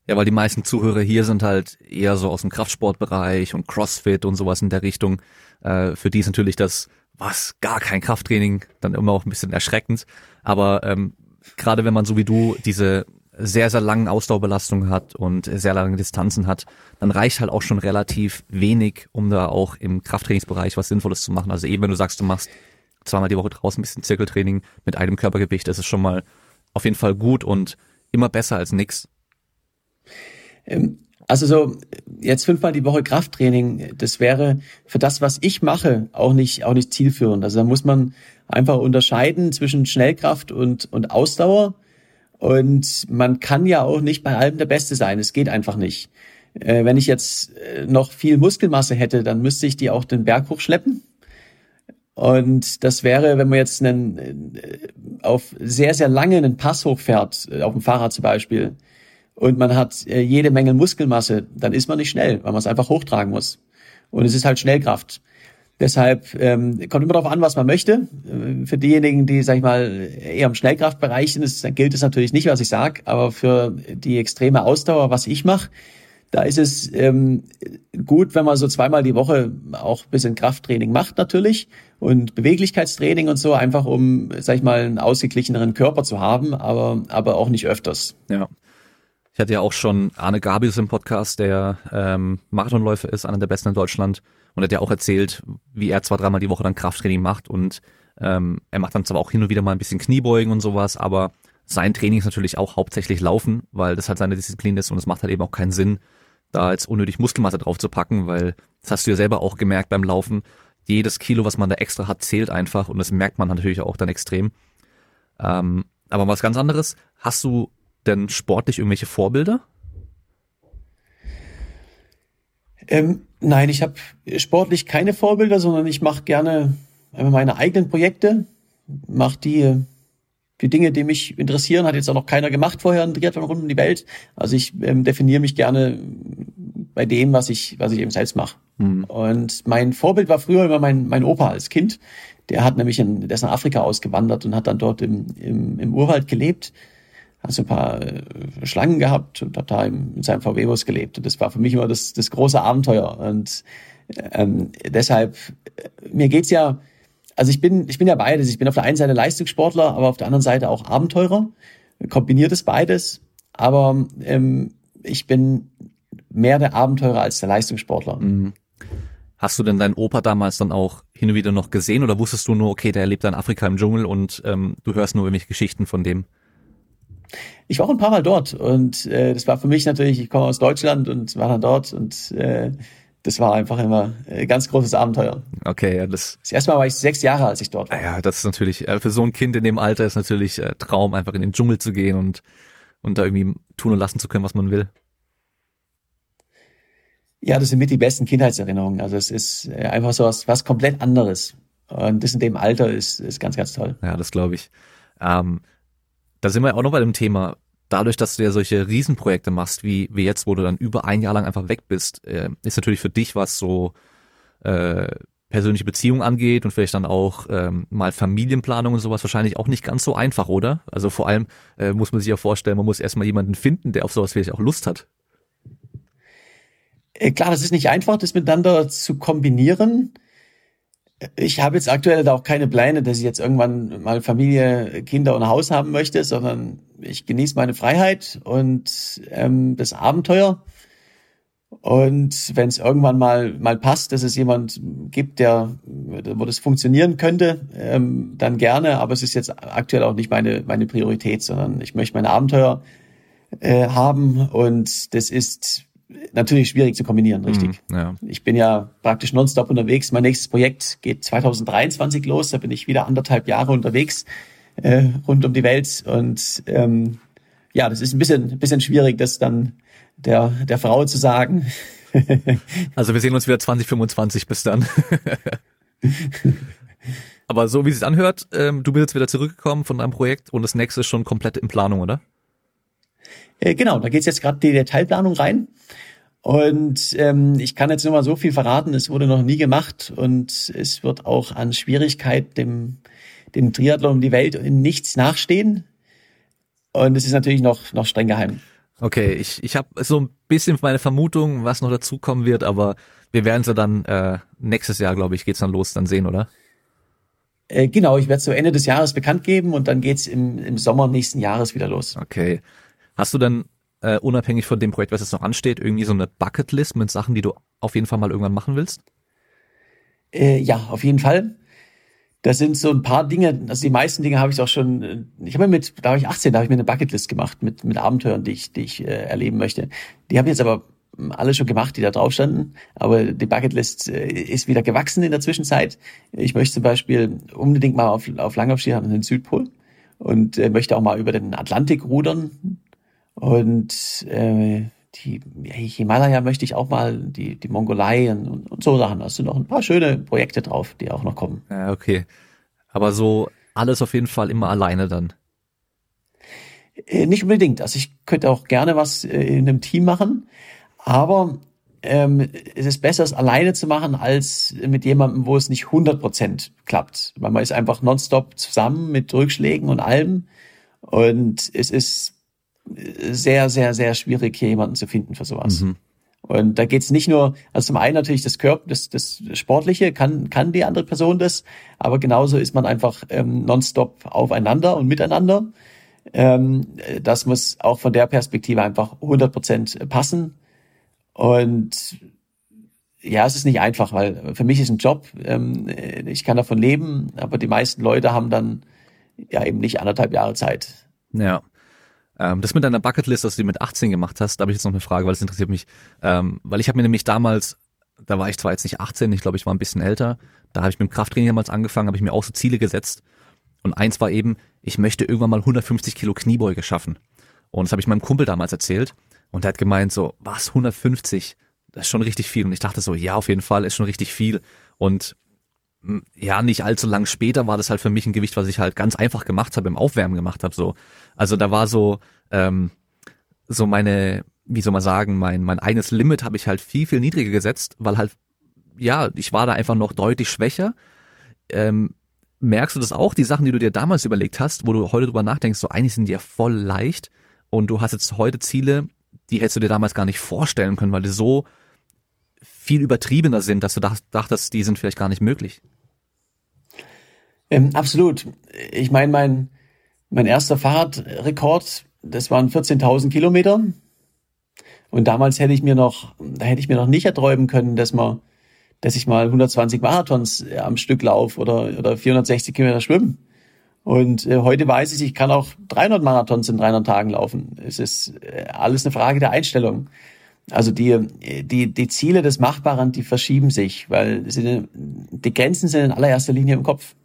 Ja, weil die meisten Zuhörer hier sind halt eher so aus dem Kraftsportbereich und Crossfit und sowas in der Richtung. Äh, für die ist natürlich das, was, gar kein Krafttraining, dann immer auch ein bisschen erschreckend. Aber ähm, gerade wenn man so wie du diese sehr, sehr langen Ausdauerbelastungen hat und sehr lange Distanzen hat, dann reicht halt auch schon relativ wenig, um da auch im Krafttrainingsbereich was Sinnvolles zu machen. Also eben, wenn du sagst, du machst zweimal die Woche draußen ein bisschen Zirkeltraining mit einem Körpergewicht. Das ist schon mal auf jeden Fall gut und immer besser als nix. Ähm, also so jetzt fünfmal die Woche Krafttraining, das wäre für das, was ich mache, auch nicht auch nicht zielführend. Also da muss man einfach unterscheiden zwischen Schnellkraft und und Ausdauer. Und man kann ja auch nicht bei allem der Beste sein. Es geht einfach nicht. Äh, wenn ich jetzt äh, noch viel Muskelmasse hätte, dann müsste ich die auch den Berg hochschleppen. Und das wäre, wenn man jetzt einen, äh, auf sehr, sehr lange einen Pass hochfährt, äh, auf dem Fahrrad zum Beispiel, und man hat äh, jede Menge Muskelmasse, dann ist man nicht schnell, weil man es einfach hochtragen muss. Und es ist halt Schnellkraft. Deshalb ähm, kommt immer darauf an, was man möchte. Für diejenigen, die, sag ich mal, eher im Schnellkraftbereich sind, ist, gilt es natürlich nicht, was ich sage, aber für die extreme Ausdauer, was ich mache, da ist es ähm, gut, wenn man so zweimal die Woche auch bisschen Krafttraining macht natürlich und Beweglichkeitstraining und so, einfach um, sag ich mal, einen ausgeglicheneren Körper zu haben, aber, aber auch nicht öfters. Ja. Ich hatte ja auch schon Arne Gabius im Podcast, der ähm, Marathonläufer ist, einer der besten in Deutschland, und hat ja auch erzählt, wie er zwei, dreimal die Woche dann Krafttraining macht und ähm, er macht dann zwar auch hin und wieder mal ein bisschen Kniebeugen und sowas, aber sein Training ist natürlich auch hauptsächlich Laufen, weil das halt seine Disziplin ist und es macht halt eben auch keinen Sinn, da jetzt unnötig Muskelmasse drauf zu packen, weil das hast du ja selber auch gemerkt beim Laufen. Jedes Kilo, was man da extra hat, zählt einfach und das merkt man natürlich auch dann extrem. Ähm, aber was ganz anderes, hast du denn sportlich irgendwelche Vorbilder? Ähm, nein, ich habe sportlich keine Vorbilder, sondern ich mache gerne einfach meine eigenen Projekte, mache die die Dinge, die mich interessieren, hat jetzt auch noch keiner gemacht vorher, ein Triathlon rund um die Welt. Also ich ähm, definiere mich gerne bei dem, was ich, was ich eben selbst mache. Mhm. Und mein Vorbild war früher immer mein, mein Opa als Kind. Der hat nämlich in, der ist nach Afrika ausgewandert und hat dann dort im, im, im Urwald gelebt. Hast ein paar äh, Schlangen gehabt und habe da in seinem VW-Bus gelebt. Und das war für mich immer das, das große Abenteuer. Und ähm, deshalb, äh, mir geht's ja, also ich bin, ich bin ja beides. Ich bin auf der einen Seite Leistungssportler, aber auf der anderen Seite auch Abenteurer. Kombiniert es beides. Aber ähm, ich bin mehr der Abenteurer als der Leistungssportler. Mhm. Hast du denn deinen Opa damals dann auch hin und wieder noch gesehen oder wusstest du nur, okay, der lebt in Afrika im Dschungel und ähm, du hörst nur irgendwelche Geschichten von dem? Ich war auch ein paar Mal dort und äh, das war für mich natürlich, ich komme aus Deutschland und war dann dort und äh, das war einfach immer ein ganz großes Abenteuer. Okay, ja, das. Das erste Mal war ich sechs Jahre, als ich dort war. Ja, das ist natürlich, äh, für so ein Kind in dem Alter ist natürlich äh, Traum, einfach in den Dschungel zu gehen und, und da irgendwie tun und lassen zu können, was man will. Ja, das sind mit die besten Kindheitserinnerungen. Also es ist äh, einfach so was, was komplett anderes. Und das in dem Alter ist, ist ganz, ganz toll. Ja, das glaube ich. Ähm, da sind wir auch noch bei dem Thema. Dadurch, dass du ja solche Riesenprojekte machst, wie, wie jetzt, wo du dann über ein Jahr lang einfach weg bist, äh, ist natürlich für dich, was so äh, persönliche Beziehungen angeht und vielleicht dann auch ähm, mal Familienplanung und sowas wahrscheinlich auch nicht ganz so einfach, oder? Also vor allem äh, muss man sich ja vorstellen, man muss erstmal jemanden finden, der auf sowas vielleicht auch Lust hat. Äh, klar, das ist nicht einfach, das miteinander zu kombinieren. Ich habe jetzt aktuell da auch keine Pläne, dass ich jetzt irgendwann mal Familie, Kinder und Haus haben möchte, sondern ich genieße meine Freiheit und ähm, das Abenteuer. Und wenn es irgendwann mal mal passt, dass es jemand gibt, der wo das funktionieren könnte, ähm, dann gerne. Aber es ist jetzt aktuell auch nicht meine meine Priorität, sondern ich möchte meine Abenteuer äh, haben und das ist natürlich schwierig zu kombinieren, richtig. Mm, ja. Ich bin ja praktisch nonstop unterwegs. Mein nächstes Projekt geht 2023 los. Da bin ich wieder anderthalb Jahre unterwegs äh, rund um die Welt. Und ähm, ja, das ist ein bisschen, ein bisschen schwierig, das dann der, der Frau zu sagen. <laughs> also wir sehen uns wieder 2025 bis dann. <laughs> Aber so wie es sich anhört, ähm, du bist jetzt wieder zurückgekommen von deinem Projekt und das nächste ist schon komplett in Planung, oder? Äh, genau, da geht's jetzt gerade die Detailplanung rein. Und ähm, ich kann jetzt nur mal so viel verraten, es wurde noch nie gemacht und es wird auch an Schwierigkeit dem, dem Triathlon um die Welt in nichts nachstehen. Und es ist natürlich noch, noch streng geheim. Okay, ich, ich habe so ein bisschen meine Vermutung, was noch dazukommen wird, aber wir werden sie dann äh, nächstes Jahr, glaube ich, geht's dann los, dann sehen, oder? Äh, genau, ich werde so Ende des Jahres bekannt geben und dann geht's im, im Sommer nächsten Jahres wieder los. Okay. Hast du denn äh, unabhängig von dem Projekt, was jetzt noch ansteht, irgendwie so eine Bucketlist mit Sachen, die du auf jeden Fall mal irgendwann machen willst? Äh, ja, auf jeden Fall. Das sind so ein paar Dinge, also die meisten Dinge habe ich auch schon, äh, ich habe mit, da war ich 18, da habe ich mir eine Bucketlist gemacht mit, mit Abenteuern, die ich, die ich äh, erleben möchte. Die habe ich jetzt aber alle schon gemacht, die da drauf standen. Aber die Bucketlist äh, ist wieder gewachsen in der Zwischenzeit. Ich möchte zum Beispiel unbedingt mal auf, auf Langlaufski haben in den Südpol und äh, möchte auch mal über den Atlantik rudern. Und äh, die Himalaya möchte ich auch mal, die, die Mongolei und, und so Sachen. Da sind noch ein paar schöne Projekte drauf, die auch noch kommen. Ja, okay. Aber so alles auf jeden Fall immer alleine dann. Äh, nicht unbedingt. Also ich könnte auch gerne was äh, in einem Team machen, aber ähm, es ist besser, es alleine zu machen, als mit jemandem, wo es nicht 100% klappt. Weil man ist einfach nonstop zusammen mit Rückschlägen und allem. Und es ist sehr, sehr, sehr schwierig, hier jemanden zu finden für sowas. Mhm. Und da geht's nicht nur, also zum einen natürlich das Körper, das, das Sportliche, kann, kann die andere Person das, aber genauso ist man einfach ähm, nonstop aufeinander und miteinander. Ähm, das muss auch von der Perspektive einfach 100 Prozent passen. Und ja, es ist nicht einfach, weil für mich ist ein Job, ähm, ich kann davon leben, aber die meisten Leute haben dann ja eben nicht anderthalb Jahre Zeit. Ja. Ähm, das mit deiner Bucketlist, dass du die mit 18 gemacht hast, da habe ich jetzt noch eine Frage, weil das interessiert mich. Ähm, weil ich habe mir nämlich damals, da war ich zwar jetzt nicht 18, ich glaube, ich war ein bisschen älter, da habe ich mit dem Krafttraining damals angefangen, habe ich mir auch so Ziele gesetzt. Und eins war eben, ich möchte irgendwann mal 150 Kilo Kniebeuge schaffen. Und das habe ich meinem Kumpel damals erzählt. Und er hat gemeint so, was, 150? Das ist schon richtig viel. Und ich dachte so, ja, auf jeden Fall, ist schon richtig viel. Und ja, nicht allzu lang später war das halt für mich ein Gewicht, was ich halt ganz einfach gemacht habe, im Aufwärmen gemacht habe. So. Also da war so, ähm, so meine, wie soll man sagen, mein, mein eigenes Limit habe ich halt viel, viel niedriger gesetzt, weil halt, ja, ich war da einfach noch deutlich schwächer. Ähm, merkst du das auch, die Sachen, die du dir damals überlegt hast, wo du heute drüber nachdenkst, so eigentlich sind die ja voll leicht und du hast jetzt heute Ziele, die hättest du dir damals gar nicht vorstellen können, weil die so viel übertriebener sind, dass du dachtest, die sind vielleicht gar nicht möglich. Ähm, absolut. Ich meine, mein, mein erster Fahrradrekord, das waren 14.000 Kilometer. Und damals hätte ich mir noch, da hätte ich mir noch nicht erträumen können, dass man dass ich mal 120 Marathons äh, am Stück laufe oder, oder 460 Kilometer schwimmen. Und äh, heute weiß ich, ich kann auch 300 Marathons in 300 Tagen laufen. Es ist äh, alles eine Frage der Einstellung. Also die, die, die Ziele des Machbaren, die verschieben sich, weil sie, die Grenzen sind in allererster Linie im Kopf.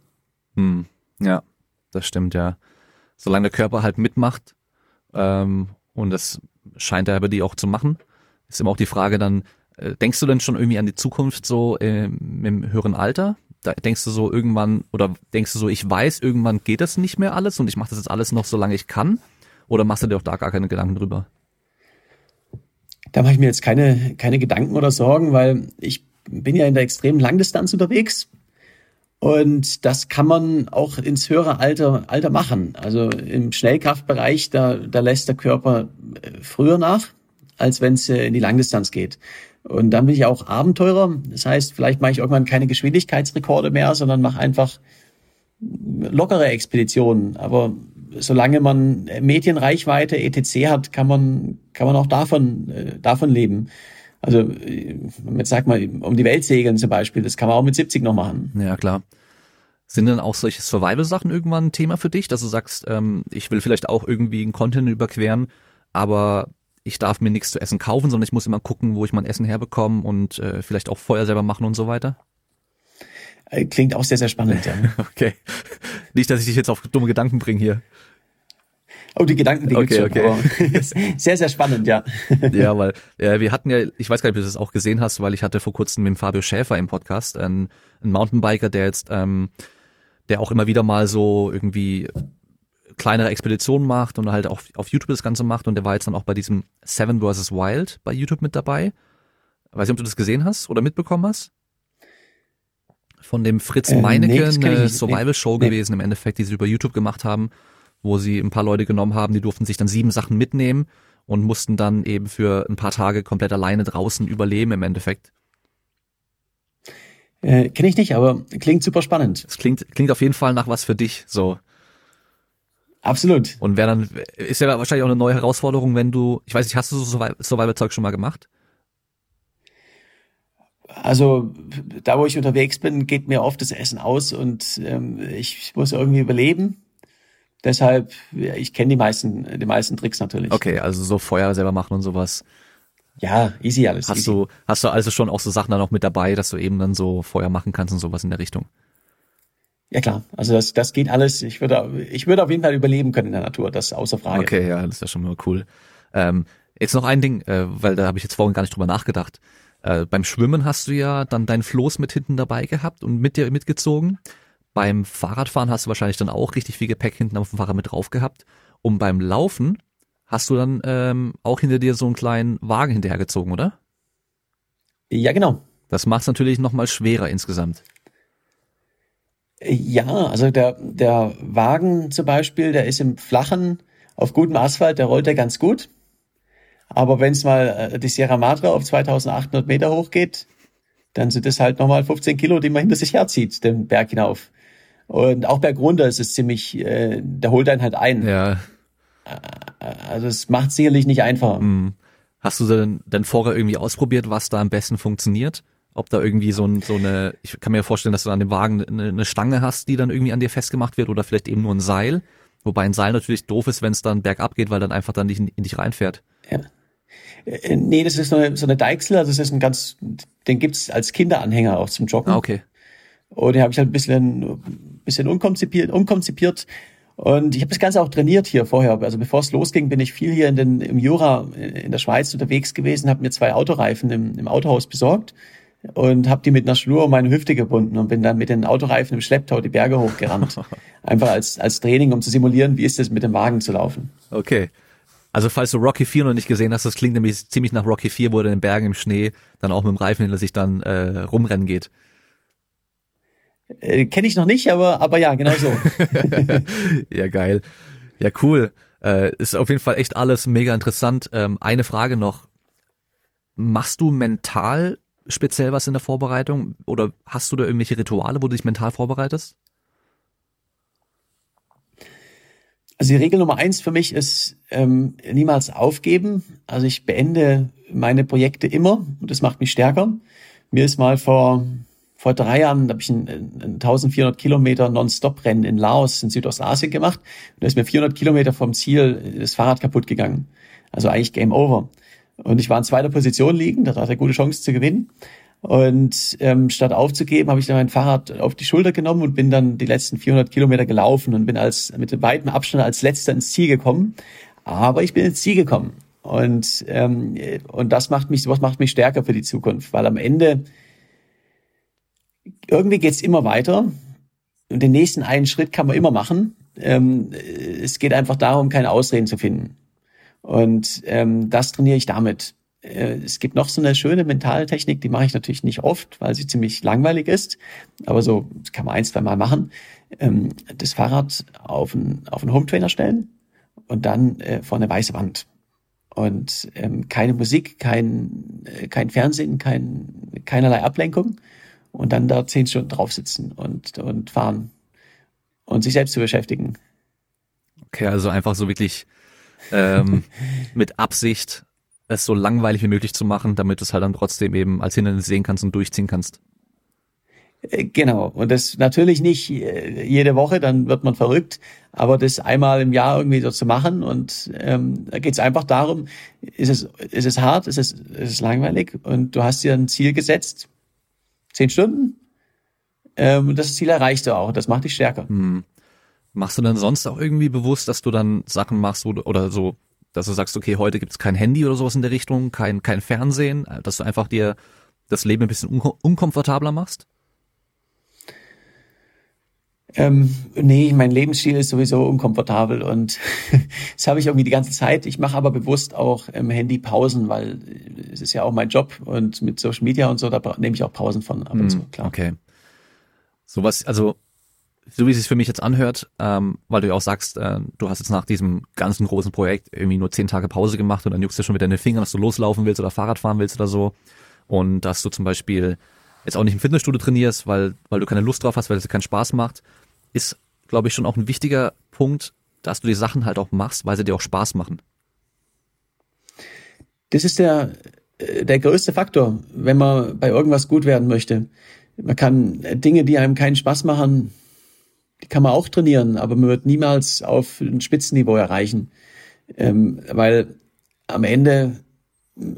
Hm. Ja, das stimmt, ja. Solange der Körper halt mitmacht, ähm, und das scheint er bei dir auch zu machen, ist immer auch die Frage dann, äh, denkst du denn schon irgendwie an die Zukunft so äh, im höheren Alter? Da denkst du so irgendwann oder denkst du so, ich weiß, irgendwann geht das nicht mehr alles und ich mache das jetzt alles noch, solange ich kann? Oder machst du dir auch da gar keine Gedanken drüber? Da mache ich mir jetzt keine, keine Gedanken oder Sorgen, weil ich bin ja in der extremen Langdistanz unterwegs. Und das kann man auch ins höhere Alter, Alter machen. Also im Schnellkraftbereich, da, da lässt der Körper äh, früher nach, als wenn es äh, in die Langdistanz geht. Und dann bin ich auch Abenteurer. Das heißt, vielleicht mache ich irgendwann keine Geschwindigkeitsrekorde mehr, sondern mache einfach lockere Expeditionen. Aber solange man Medienreichweite etc. hat, kann man kann man auch davon äh, davon leben. Also jetzt sag mal um die Welt segeln zum Beispiel, das kann man auch mit 70 noch machen. Ja klar. Sind denn auch solche Survival-Sachen irgendwann ein Thema für dich, dass du sagst, ähm, ich will vielleicht auch irgendwie einen Content überqueren, aber ich darf mir nichts zu essen kaufen, sondern ich muss immer gucken, wo ich mein Essen herbekomme und äh, vielleicht auch Feuer selber machen und so weiter? Äh, klingt auch sehr, sehr spannend, ja. <laughs> okay. Nicht, dass ich dich jetzt auf dumme Gedanken bringe hier. Oh, die Gedanken, die okay, okay. <laughs> sehr, sehr spannend, ja. ja, weil äh, wir hatten ja, ich weiß gar nicht, ob du das auch gesehen hast, weil ich hatte vor kurzem mit dem Fabio Schäfer im Podcast, einen, einen Mountainbiker, der jetzt, ähm, der auch immer wieder mal so irgendwie kleinere Expeditionen macht und halt auch auf YouTube das Ganze macht und der war jetzt dann auch bei diesem Seven vs. Wild bei YouTube mit dabei. Weiß nicht, ob du das gesehen hast oder mitbekommen hast? Von dem Fritz äh, Meinecke, nee, eine Survival-Show nee. gewesen im Endeffekt, die sie über YouTube gemacht haben, wo sie ein paar Leute genommen haben, die durften sich dann sieben Sachen mitnehmen und mussten dann eben für ein paar Tage komplett alleine draußen überleben im Endeffekt. Äh, Kenne ich nicht, aber klingt super spannend. Es klingt, klingt auf jeden Fall nach was für dich, so. Absolut. Und wäre dann, ist ja wahrscheinlich auch eine neue Herausforderung, wenn du, ich weiß nicht, hast du so Survival-Zeug schon mal gemacht? Also da, wo ich unterwegs bin, geht mir oft das Essen aus und ähm, ich muss irgendwie überleben. Deshalb, ja, ich kenne die meisten, die meisten Tricks natürlich. Okay, also so Feuer selber machen und sowas. Ja, easy alles. Hast easy. du, hast du also schon auch so Sachen dann auch mit dabei, dass du eben dann so Feuer machen kannst und sowas in der Richtung? Ja klar, also das, das geht alles. Ich würde, ich würde auf jeden Fall überleben können in der Natur, das außer Frage. Okay, ja, das ist ja schon mal cool. Ähm, jetzt noch ein Ding, äh, weil da habe ich jetzt vorhin gar nicht drüber nachgedacht. Äh, beim Schwimmen hast du ja dann dein Floß mit hinten dabei gehabt und mit dir mitgezogen. Beim Fahrradfahren hast du wahrscheinlich dann auch richtig viel Gepäck hinten auf dem Fahrrad mit drauf gehabt. Und beim Laufen hast du dann ähm, auch hinter dir so einen kleinen Wagen hinterhergezogen, oder? Ja, genau. Das macht es natürlich nochmal schwerer insgesamt. Ja, also der, der Wagen zum Beispiel, der ist im Flachen auf gutem Asphalt, der rollt ja ganz gut. Aber wenn es mal äh, die Sierra Madre auf 2800 Meter hochgeht, dann sind es halt nochmal 15 Kilo, die man hinter sich herzieht, den Berg hinauf. Und auch bergunter ist es ziemlich, äh, der holt einen halt ein. Ja. Äh, also es macht sicherlich nicht einfacher. Hm. Hast du denn, denn vorher irgendwie ausprobiert, was da am besten funktioniert? ob da irgendwie so, ein, so eine, ich kann mir vorstellen, dass du an dem Wagen eine, eine Stange hast, die dann irgendwie an dir festgemacht wird oder vielleicht eben nur ein Seil. Wobei ein Seil natürlich doof ist, wenn es dann bergab geht, weil dann einfach dann nicht in, in dich reinfährt. Ja. Äh, nee, das ist so eine, so eine Deichsel, also das ist ein ganz, den gibt's als Kinderanhänger auch zum Joggen. Ah, okay. Und den habe ich halt ein bisschen, bisschen unkonzipiert, unkonzipiert. Und ich habe das Ganze auch trainiert hier vorher. Also bevor es losging, bin ich viel hier in den, im Jura in der Schweiz unterwegs gewesen, habe mir zwei Autoreifen im, im Autohaus besorgt und habe die mit einer Schnur um meine Hüfte gebunden und bin dann mit den Autoreifen im Schlepptau die Berge hochgerannt. <laughs> Einfach als, als Training, um zu simulieren, wie ist es mit dem Wagen zu laufen. Okay. Also falls du Rocky 4 noch nicht gesehen hast, das klingt nämlich ziemlich nach Rocky 4, wo er in den Bergen im Schnee dann auch mit dem Reifen hinter sich dann äh, rumrennen geht. Äh, Kenne ich noch nicht, aber, aber ja, genau so. <laughs> ja, geil. Ja, cool. Äh, ist auf jeden Fall echt alles mega interessant. Ähm, eine Frage noch. Machst du mental speziell was in der Vorbereitung oder hast du da irgendwelche Rituale, wo du dich mental vorbereitest? Also die Regel Nummer eins für mich ist ähm, niemals aufgeben. Also ich beende meine Projekte immer und das macht mich stärker. Mir ist mal vor vor drei Jahren habe ich ein, ein 1400 Kilometer Non-Stop-Rennen in Laos in Südostasien gemacht und da ist mir 400 Kilometer vom Ziel das Fahrrad kaputt gegangen. Also eigentlich Game Over. Und ich war in zweiter Position liegen, da hatte ich gute Chance zu gewinnen. Und ähm, statt aufzugeben, habe ich dann mein Fahrrad auf die Schulter genommen und bin dann die letzten 400 Kilometer gelaufen und bin als mit weitem Abstand als letzter ins Ziel gekommen. Aber ich bin ins Ziel gekommen. Und, ähm, und das macht mich, sowas macht mich stärker für die Zukunft, weil am Ende irgendwie geht's immer weiter. Und den nächsten einen Schritt kann man immer machen. Ähm, es geht einfach darum, keine Ausreden zu finden. Und ähm, das trainiere ich damit. Äh, es gibt noch so eine schöne mentale Technik, die mache ich natürlich nicht oft, weil sie ziemlich langweilig ist. Aber so kann man ein, zwei Mal machen. Ähm, das Fahrrad auf einen, auf einen Home-Trainer stellen und dann äh, vor eine weiße Wand. Und ähm, keine Musik, kein, äh, kein Fernsehen, kein, keinerlei Ablenkung. Und dann da zehn Stunden drauf sitzen und, und fahren und sich selbst zu beschäftigen. Okay, also einfach so wirklich ähm, <laughs> mit Absicht es so langweilig wie möglich zu machen, damit du es halt dann trotzdem eben als Hindernis sehen kannst und durchziehen kannst. Äh, genau. Und das natürlich nicht äh, jede Woche, dann wird man verrückt, aber das einmal im Jahr irgendwie so zu machen. Und ähm, da geht es einfach darum, ist es, ist es hart, ist es, ist es langweilig und du hast dir ein Ziel gesetzt, zehn Stunden. Ähm, das Ziel erreichst du auch. Das macht dich stärker. Hm. Machst du dann sonst auch irgendwie bewusst, dass du dann Sachen machst wo oder so, dass du sagst, okay, heute gibt's kein Handy oder sowas in der Richtung, kein, kein Fernsehen, dass du einfach dir das Leben ein bisschen un unkomfortabler machst? Ähm, nee, mein Lebensstil ist sowieso unkomfortabel und <laughs> das habe ich irgendwie die ganze Zeit. Ich mache aber bewusst auch ähm, Handypausen, weil es ist ja auch mein Job und mit Social Media und so, da nehme ich auch Pausen von ab und mm, zu, klar. Okay. Sowas, also so wie es sich für mich jetzt anhört, ähm, weil du ja auch sagst, äh, du hast jetzt nach diesem ganzen großen Projekt irgendwie nur zehn Tage Pause gemacht und dann juckst du schon mit deinen Fingern, dass du loslaufen willst oder Fahrrad fahren willst oder so. Und dass du zum Beispiel jetzt auch nicht im Fitnessstudio trainierst, weil, weil du keine Lust drauf hast, weil es dir keinen Spaß macht, ist, glaube ich, schon auch ein wichtiger Punkt, dass du die Sachen halt auch machst, weil sie dir auch Spaß machen. Das ist der, äh, der größte Faktor, wenn man bei irgendwas gut werden möchte. Man kann Dinge, die einem keinen Spaß machen, die kann man auch trainieren, aber man wird niemals auf ein Spitzenniveau erreichen. Ähm, weil am Ende,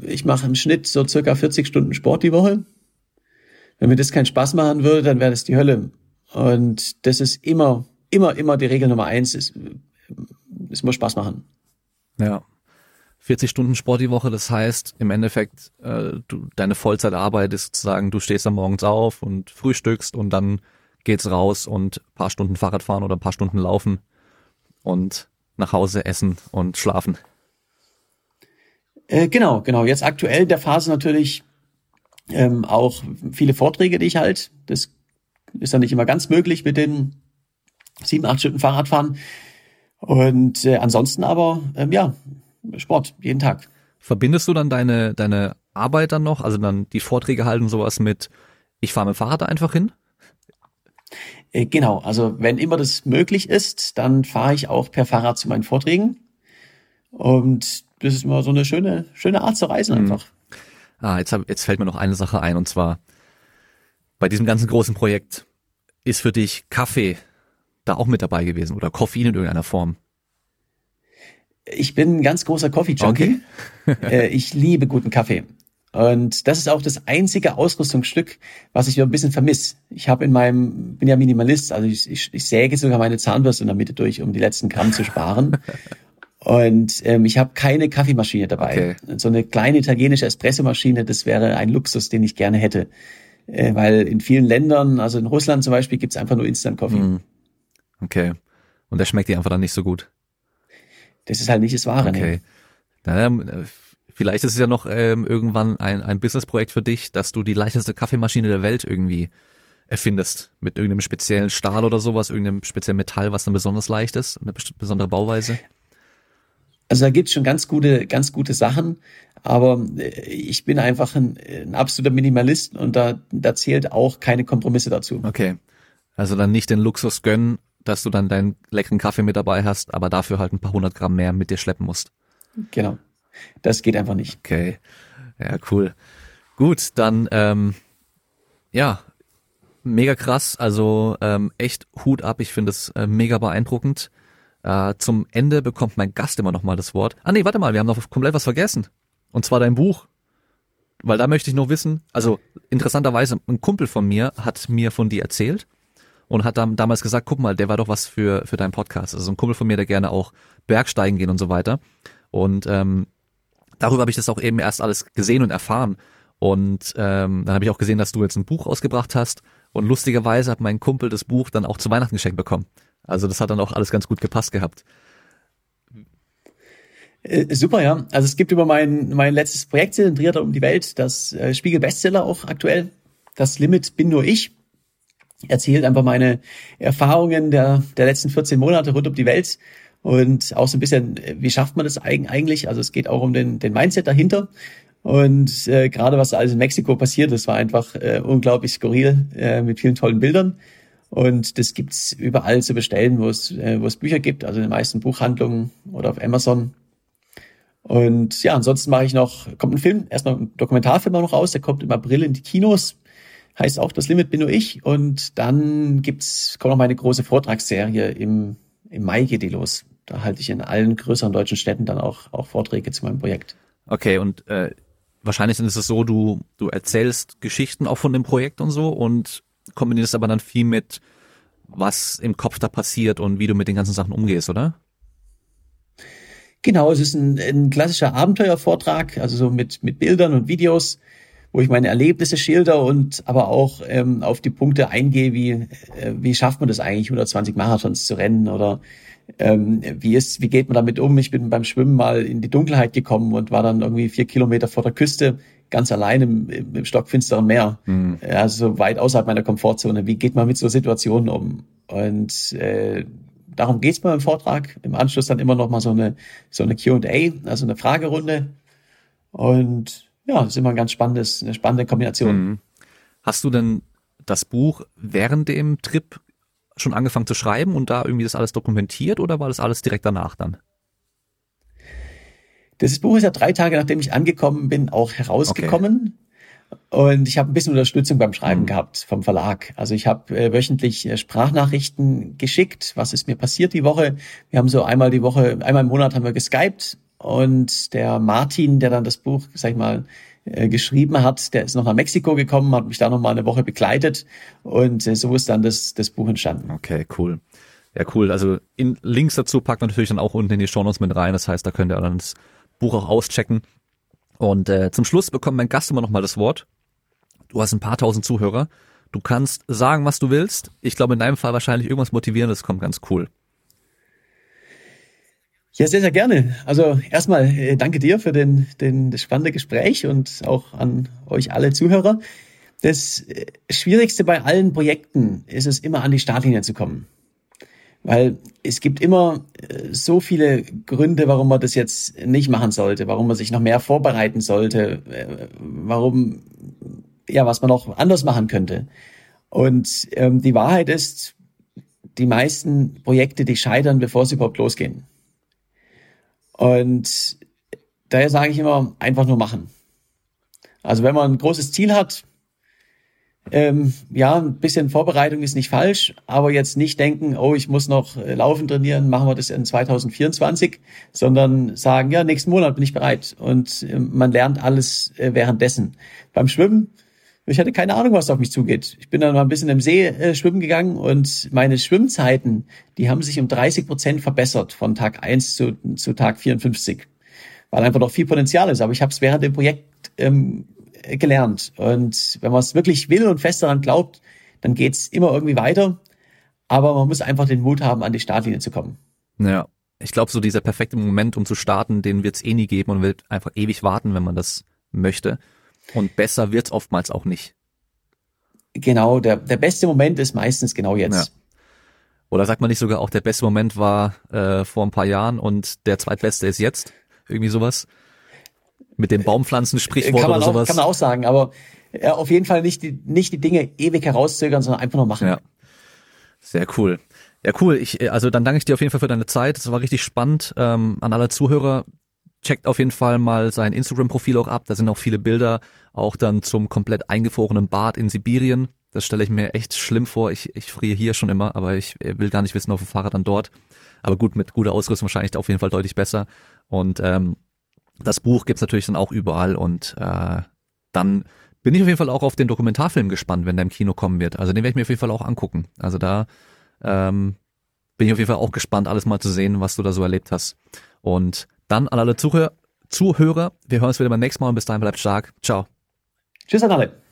ich mache im Schnitt so circa 40 Stunden Sport die Woche. Wenn mir das keinen Spaß machen würde, dann wäre das die Hölle. Und das ist immer, immer, immer die Regel Nummer eins. Es, es muss Spaß machen. Ja. 40 Stunden Sport die Woche, das heißt im Endeffekt, äh, du, deine Vollzeitarbeit ist sozusagen, du stehst am morgens auf und frühstückst und dann geht's raus und paar Stunden Fahrrad fahren oder paar Stunden laufen und nach Hause essen und schlafen. Äh, genau, genau. Jetzt aktuell der Phase natürlich ähm, auch viele Vorträge, die ich halt. Das ist dann nicht immer ganz möglich mit den sieben, acht Stunden Fahrradfahren. Und äh, ansonsten aber, ähm, ja, Sport, jeden Tag. Verbindest du dann deine, deine Arbeit dann noch, also dann die Vorträge halten sowas mit, ich fahre mit dem Fahrrad einfach hin? Äh, genau, also wenn immer das möglich ist, dann fahre ich auch per Fahrrad zu meinen Vorträgen. Und das ist immer so eine schöne, schöne Art zu reisen mhm. einfach. Ah, jetzt, hab, jetzt fällt mir noch eine Sache ein und zwar bei diesem ganzen großen Projekt ist für dich Kaffee da auch mit dabei gewesen oder Koffein in irgendeiner Form? Ich bin ein ganz großer Coffee-Junkie. Okay. <laughs> Äh, ich liebe guten Kaffee. Und das ist auch das einzige Ausrüstungsstück, was ich ein bisschen vermisse. Ich habe in meinem, bin ja Minimalist, also ich, ich, ich säge sogar meine Zahnbürste in der Mitte durch, um die letzten Gramm zu sparen. <laughs> Und ähm, ich habe keine Kaffeemaschine dabei. Okay. So eine kleine italienische Espressomaschine, das wäre ein Luxus, den ich gerne hätte. Äh, weil in vielen Ländern, also in Russland zum Beispiel, gibt's einfach nur Instant Coffee. Mm. Okay. Und der schmeckt dir einfach dann nicht so gut. Das ist halt nicht das Wahre. Okay. Nee. Naja, Vielleicht ist es ja noch ähm, irgendwann ein, ein Businessprojekt für dich, dass du die leichteste Kaffeemaschine der Welt irgendwie erfindest. Mit irgendeinem speziellen Stahl oder sowas, irgendeinem speziellen Metall, was dann besonders leicht ist, eine besondere Bauweise? Also da gibt's schon ganz gute, ganz gute Sachen, aber äh, ich bin einfach ein, ein absoluter Minimalist und da, da zählt auch keine Kompromisse dazu. Okay. Also dann nicht den Luxus gönnen, dass du dann deinen leckeren Kaffee mit dabei hast, aber dafür halt ein paar hundert Gramm mehr mit dir schleppen musst. Genau. Das geht einfach nicht. Okay. Ja, cool. Gut, dann ähm, ja, mega krass. Also ähm, echt Hut ab. Ich finde es äh, mega beeindruckend. Äh, zum Ende bekommt mein Gast immer noch mal das Wort. Ah nee, warte mal, wir haben noch komplett was vergessen. Und zwar dein Buch. Weil da möchte ich noch wissen, also interessanterweise, ein Kumpel von mir hat mir von dir erzählt und hat dann damals gesagt, guck mal, der war doch was für, für deinen Podcast. Also ein Kumpel von mir, der gerne auch Bergsteigen gehen und so weiter. Und ähm, darüber habe ich das auch eben erst alles gesehen und erfahren. Und ähm, dann habe ich auch gesehen, dass du jetzt ein Buch ausgebracht hast. Und lustigerweise hat mein Kumpel das Buch dann auch zu Weihnachten geschenkt bekommen. Also das hat dann auch alles ganz gut gepasst gehabt. Äh, super, ja. Also es gibt über mein, mein letztes Projekt, Triathlon um die Welt, das äh, Spiegel Bestseller auch aktuell. Das Limit bin nur ich. Erzählt einfach meine Erfahrungen der, der letzten 14 Monate rund um die Welt und auch so ein bisschen, äh, wie schafft man das eigentlich? Also es geht auch um den, den Mindset dahinter. Und äh, gerade was alles in Mexiko passiert, das war einfach äh, unglaublich skurril äh, mit vielen tollen Bildern. Und das gibt's überall zu bestellen, wo es, äh, wo es Bücher gibt, also in den meisten Buchhandlungen oder auf Amazon. Und ja, ansonsten mache ich noch, kommt ein Film, erstmal ein Dokumentarfilm auch noch raus, der kommt im April in die Kinos. Heißt auch, das Limit bin nur ich. Und dann gibt's, kommt noch meine große Vortragsserie im, im Mai geht die los. Da halte ich in allen größeren deutschen Städten dann auch, auch Vorträge zu meinem Projekt. Okay, und äh, wahrscheinlich ist es so, du, du erzählst Geschichten auch von dem Projekt und so und kombinierst aber dann viel mit, was im Kopf da passiert und wie du mit den ganzen Sachen umgehst, oder? Genau, es ist ein, ein klassischer Abenteuervortrag, also so mit, mit Bildern und Videos, wo ich meine Erlebnisse schilder und aber auch ähm, auf die Punkte eingehe, wie, äh, wie schafft man das eigentlich, 120 Marathons zu rennen oder ähm, wie ist, wie geht man damit um? Ich bin beim Schwimmen mal in die Dunkelheit gekommen und war dann irgendwie vier Kilometer vor der Küste, ganz allein im, im stockfinsteren Meer, mhm. also weit außerhalb meiner Komfortzone. Wie geht man mit so Situationen um? Und äh, darum geht's beim Vortrag. Im Anschluss dann immer noch mal so eine so eine Q&A, also eine Fragerunde. Und ja, das ist immer ein ganz spannendes, eine spannende Kombination. Mhm. Hast du denn das Buch während dem Trip schon angefangen zu schreiben und da irgendwie das alles dokumentiert oder war das alles direkt danach dann? Das Buch ist ja drei Tage, nachdem ich angekommen bin, auch herausgekommen. Okay. Und ich habe ein bisschen Unterstützung beim Schreiben mhm. gehabt vom Verlag. Also ich habe äh, wöchentlich äh, Sprachnachrichten geschickt, was ist mir passiert die Woche. Wir haben so einmal die Woche, einmal im Monat haben wir geskypt und der Martin, der dann das Buch, sag ich mal, äh, geschrieben hat, der ist noch nach Mexiko gekommen, hat mich da noch mal eine Woche begleitet und äh, so ist dann das, das Buch entstanden. Okay, cool. Ja, cool. Also in Links dazu packt natürlich dann auch unten in die Show Notes mit rein. Das heißt, da könnt ihr dann das Buch auch auschecken. Und äh, zum Schluss bekommt mein Gast immer noch mal das Wort. Du hast ein paar tausend Zuhörer. Du kannst sagen, was du willst. Ich glaube, in deinem Fall wahrscheinlich irgendwas Motivierendes kommt ganz cool. Ja, sehr, sehr gerne. Also erstmal äh, danke dir für den, den, das spannende Gespräch und auch an euch alle Zuhörer. Das äh, Schwierigste bei allen Projekten ist es immer an die Startlinie zu kommen. Weil es gibt immer äh, so viele Gründe, warum man das jetzt nicht machen sollte, warum man sich noch mehr vorbereiten sollte, warum, ja, was man noch anders machen könnte. Und ähm, die Wahrheit ist, die meisten Projekte, die scheitern, bevor sie überhaupt losgehen. Und daher sage ich immer, einfach nur machen. Also wenn man ein großes Ziel hat, ähm, ja, ein bisschen Vorbereitung ist nicht falsch, aber jetzt nicht denken, oh, ich muss noch äh, laufen trainieren, machen wir das in 2024, sondern sagen, ja, nächsten Monat bin ich bereit. Und äh, man lernt alles äh, währenddessen. Beim Schwimmen, ich hatte keine Ahnung, was auf mich zugeht. Ich bin dann mal ein bisschen im See äh, schwimmen gegangen und meine Schwimmzeiten, die haben sich um 30 Prozent verbessert von Tag 1 zu, zu Tag 54, weil einfach noch viel Potenzial ist. Aber ich habe es während dem Projekt ähm, gelernt. Und wenn man es wirklich will und fest daran glaubt, dann geht's immer irgendwie weiter. Aber man muss einfach den Mut haben, an die Startlinie zu kommen. Ja, ich glaube, so dieser perfekte Moment, um zu starten, den wird es eh nie geben und wird einfach ewig warten, wenn man das möchte. Und besser wird's oftmals auch nicht. Genau, der, der beste Moment ist meistens genau jetzt. Ja. Oder sagt man nicht sogar auch, der beste Moment war äh, vor ein paar Jahren und der zweitbeste ist jetzt? Irgendwie sowas? Mit dem Baumpflanzen-Sprichwort oder auch, sowas? Kann man auch sagen, aber ja, auf jeden Fall nicht die, nicht die Dinge ewig herauszögern, sondern einfach nur machen. Ja. Sehr cool. Ja, cool. Ich, also dann danke ich dir auf jeden Fall für deine Zeit. Das war richtig spannend. Ähm, an alle Zuhörer, checkt auf jeden Fall mal sein Instagram-Profil auch ab. Da sind auch viele Bilder, auch dann zum komplett eingefrorenen Bad in Sibirien. Das stelle ich mir echt schlimm vor. Ich, ich friere hier schon immer, aber ich will gar nicht wissen, auf dem Fahrrad dann dort. Aber gut, mit guter Ausrüstung wahrscheinlich auf jeden Fall deutlich besser. Und ähm, das Buch gibt's natürlich dann auch überall und äh, dann bin ich auf jeden Fall auch auf den Dokumentarfilm gespannt, wenn der im Kino kommen wird. Also den werde ich mir auf jeden Fall auch angucken. Also da ähm, bin ich auf jeden Fall auch gespannt, alles mal zu sehen, was du da so erlebt hast. Und dann an alle Zuhörer, Zuhörer, wir hören uns wieder beim nächsten Mal und bis dahin bleibt stark. Ciao. Tschüss an alle.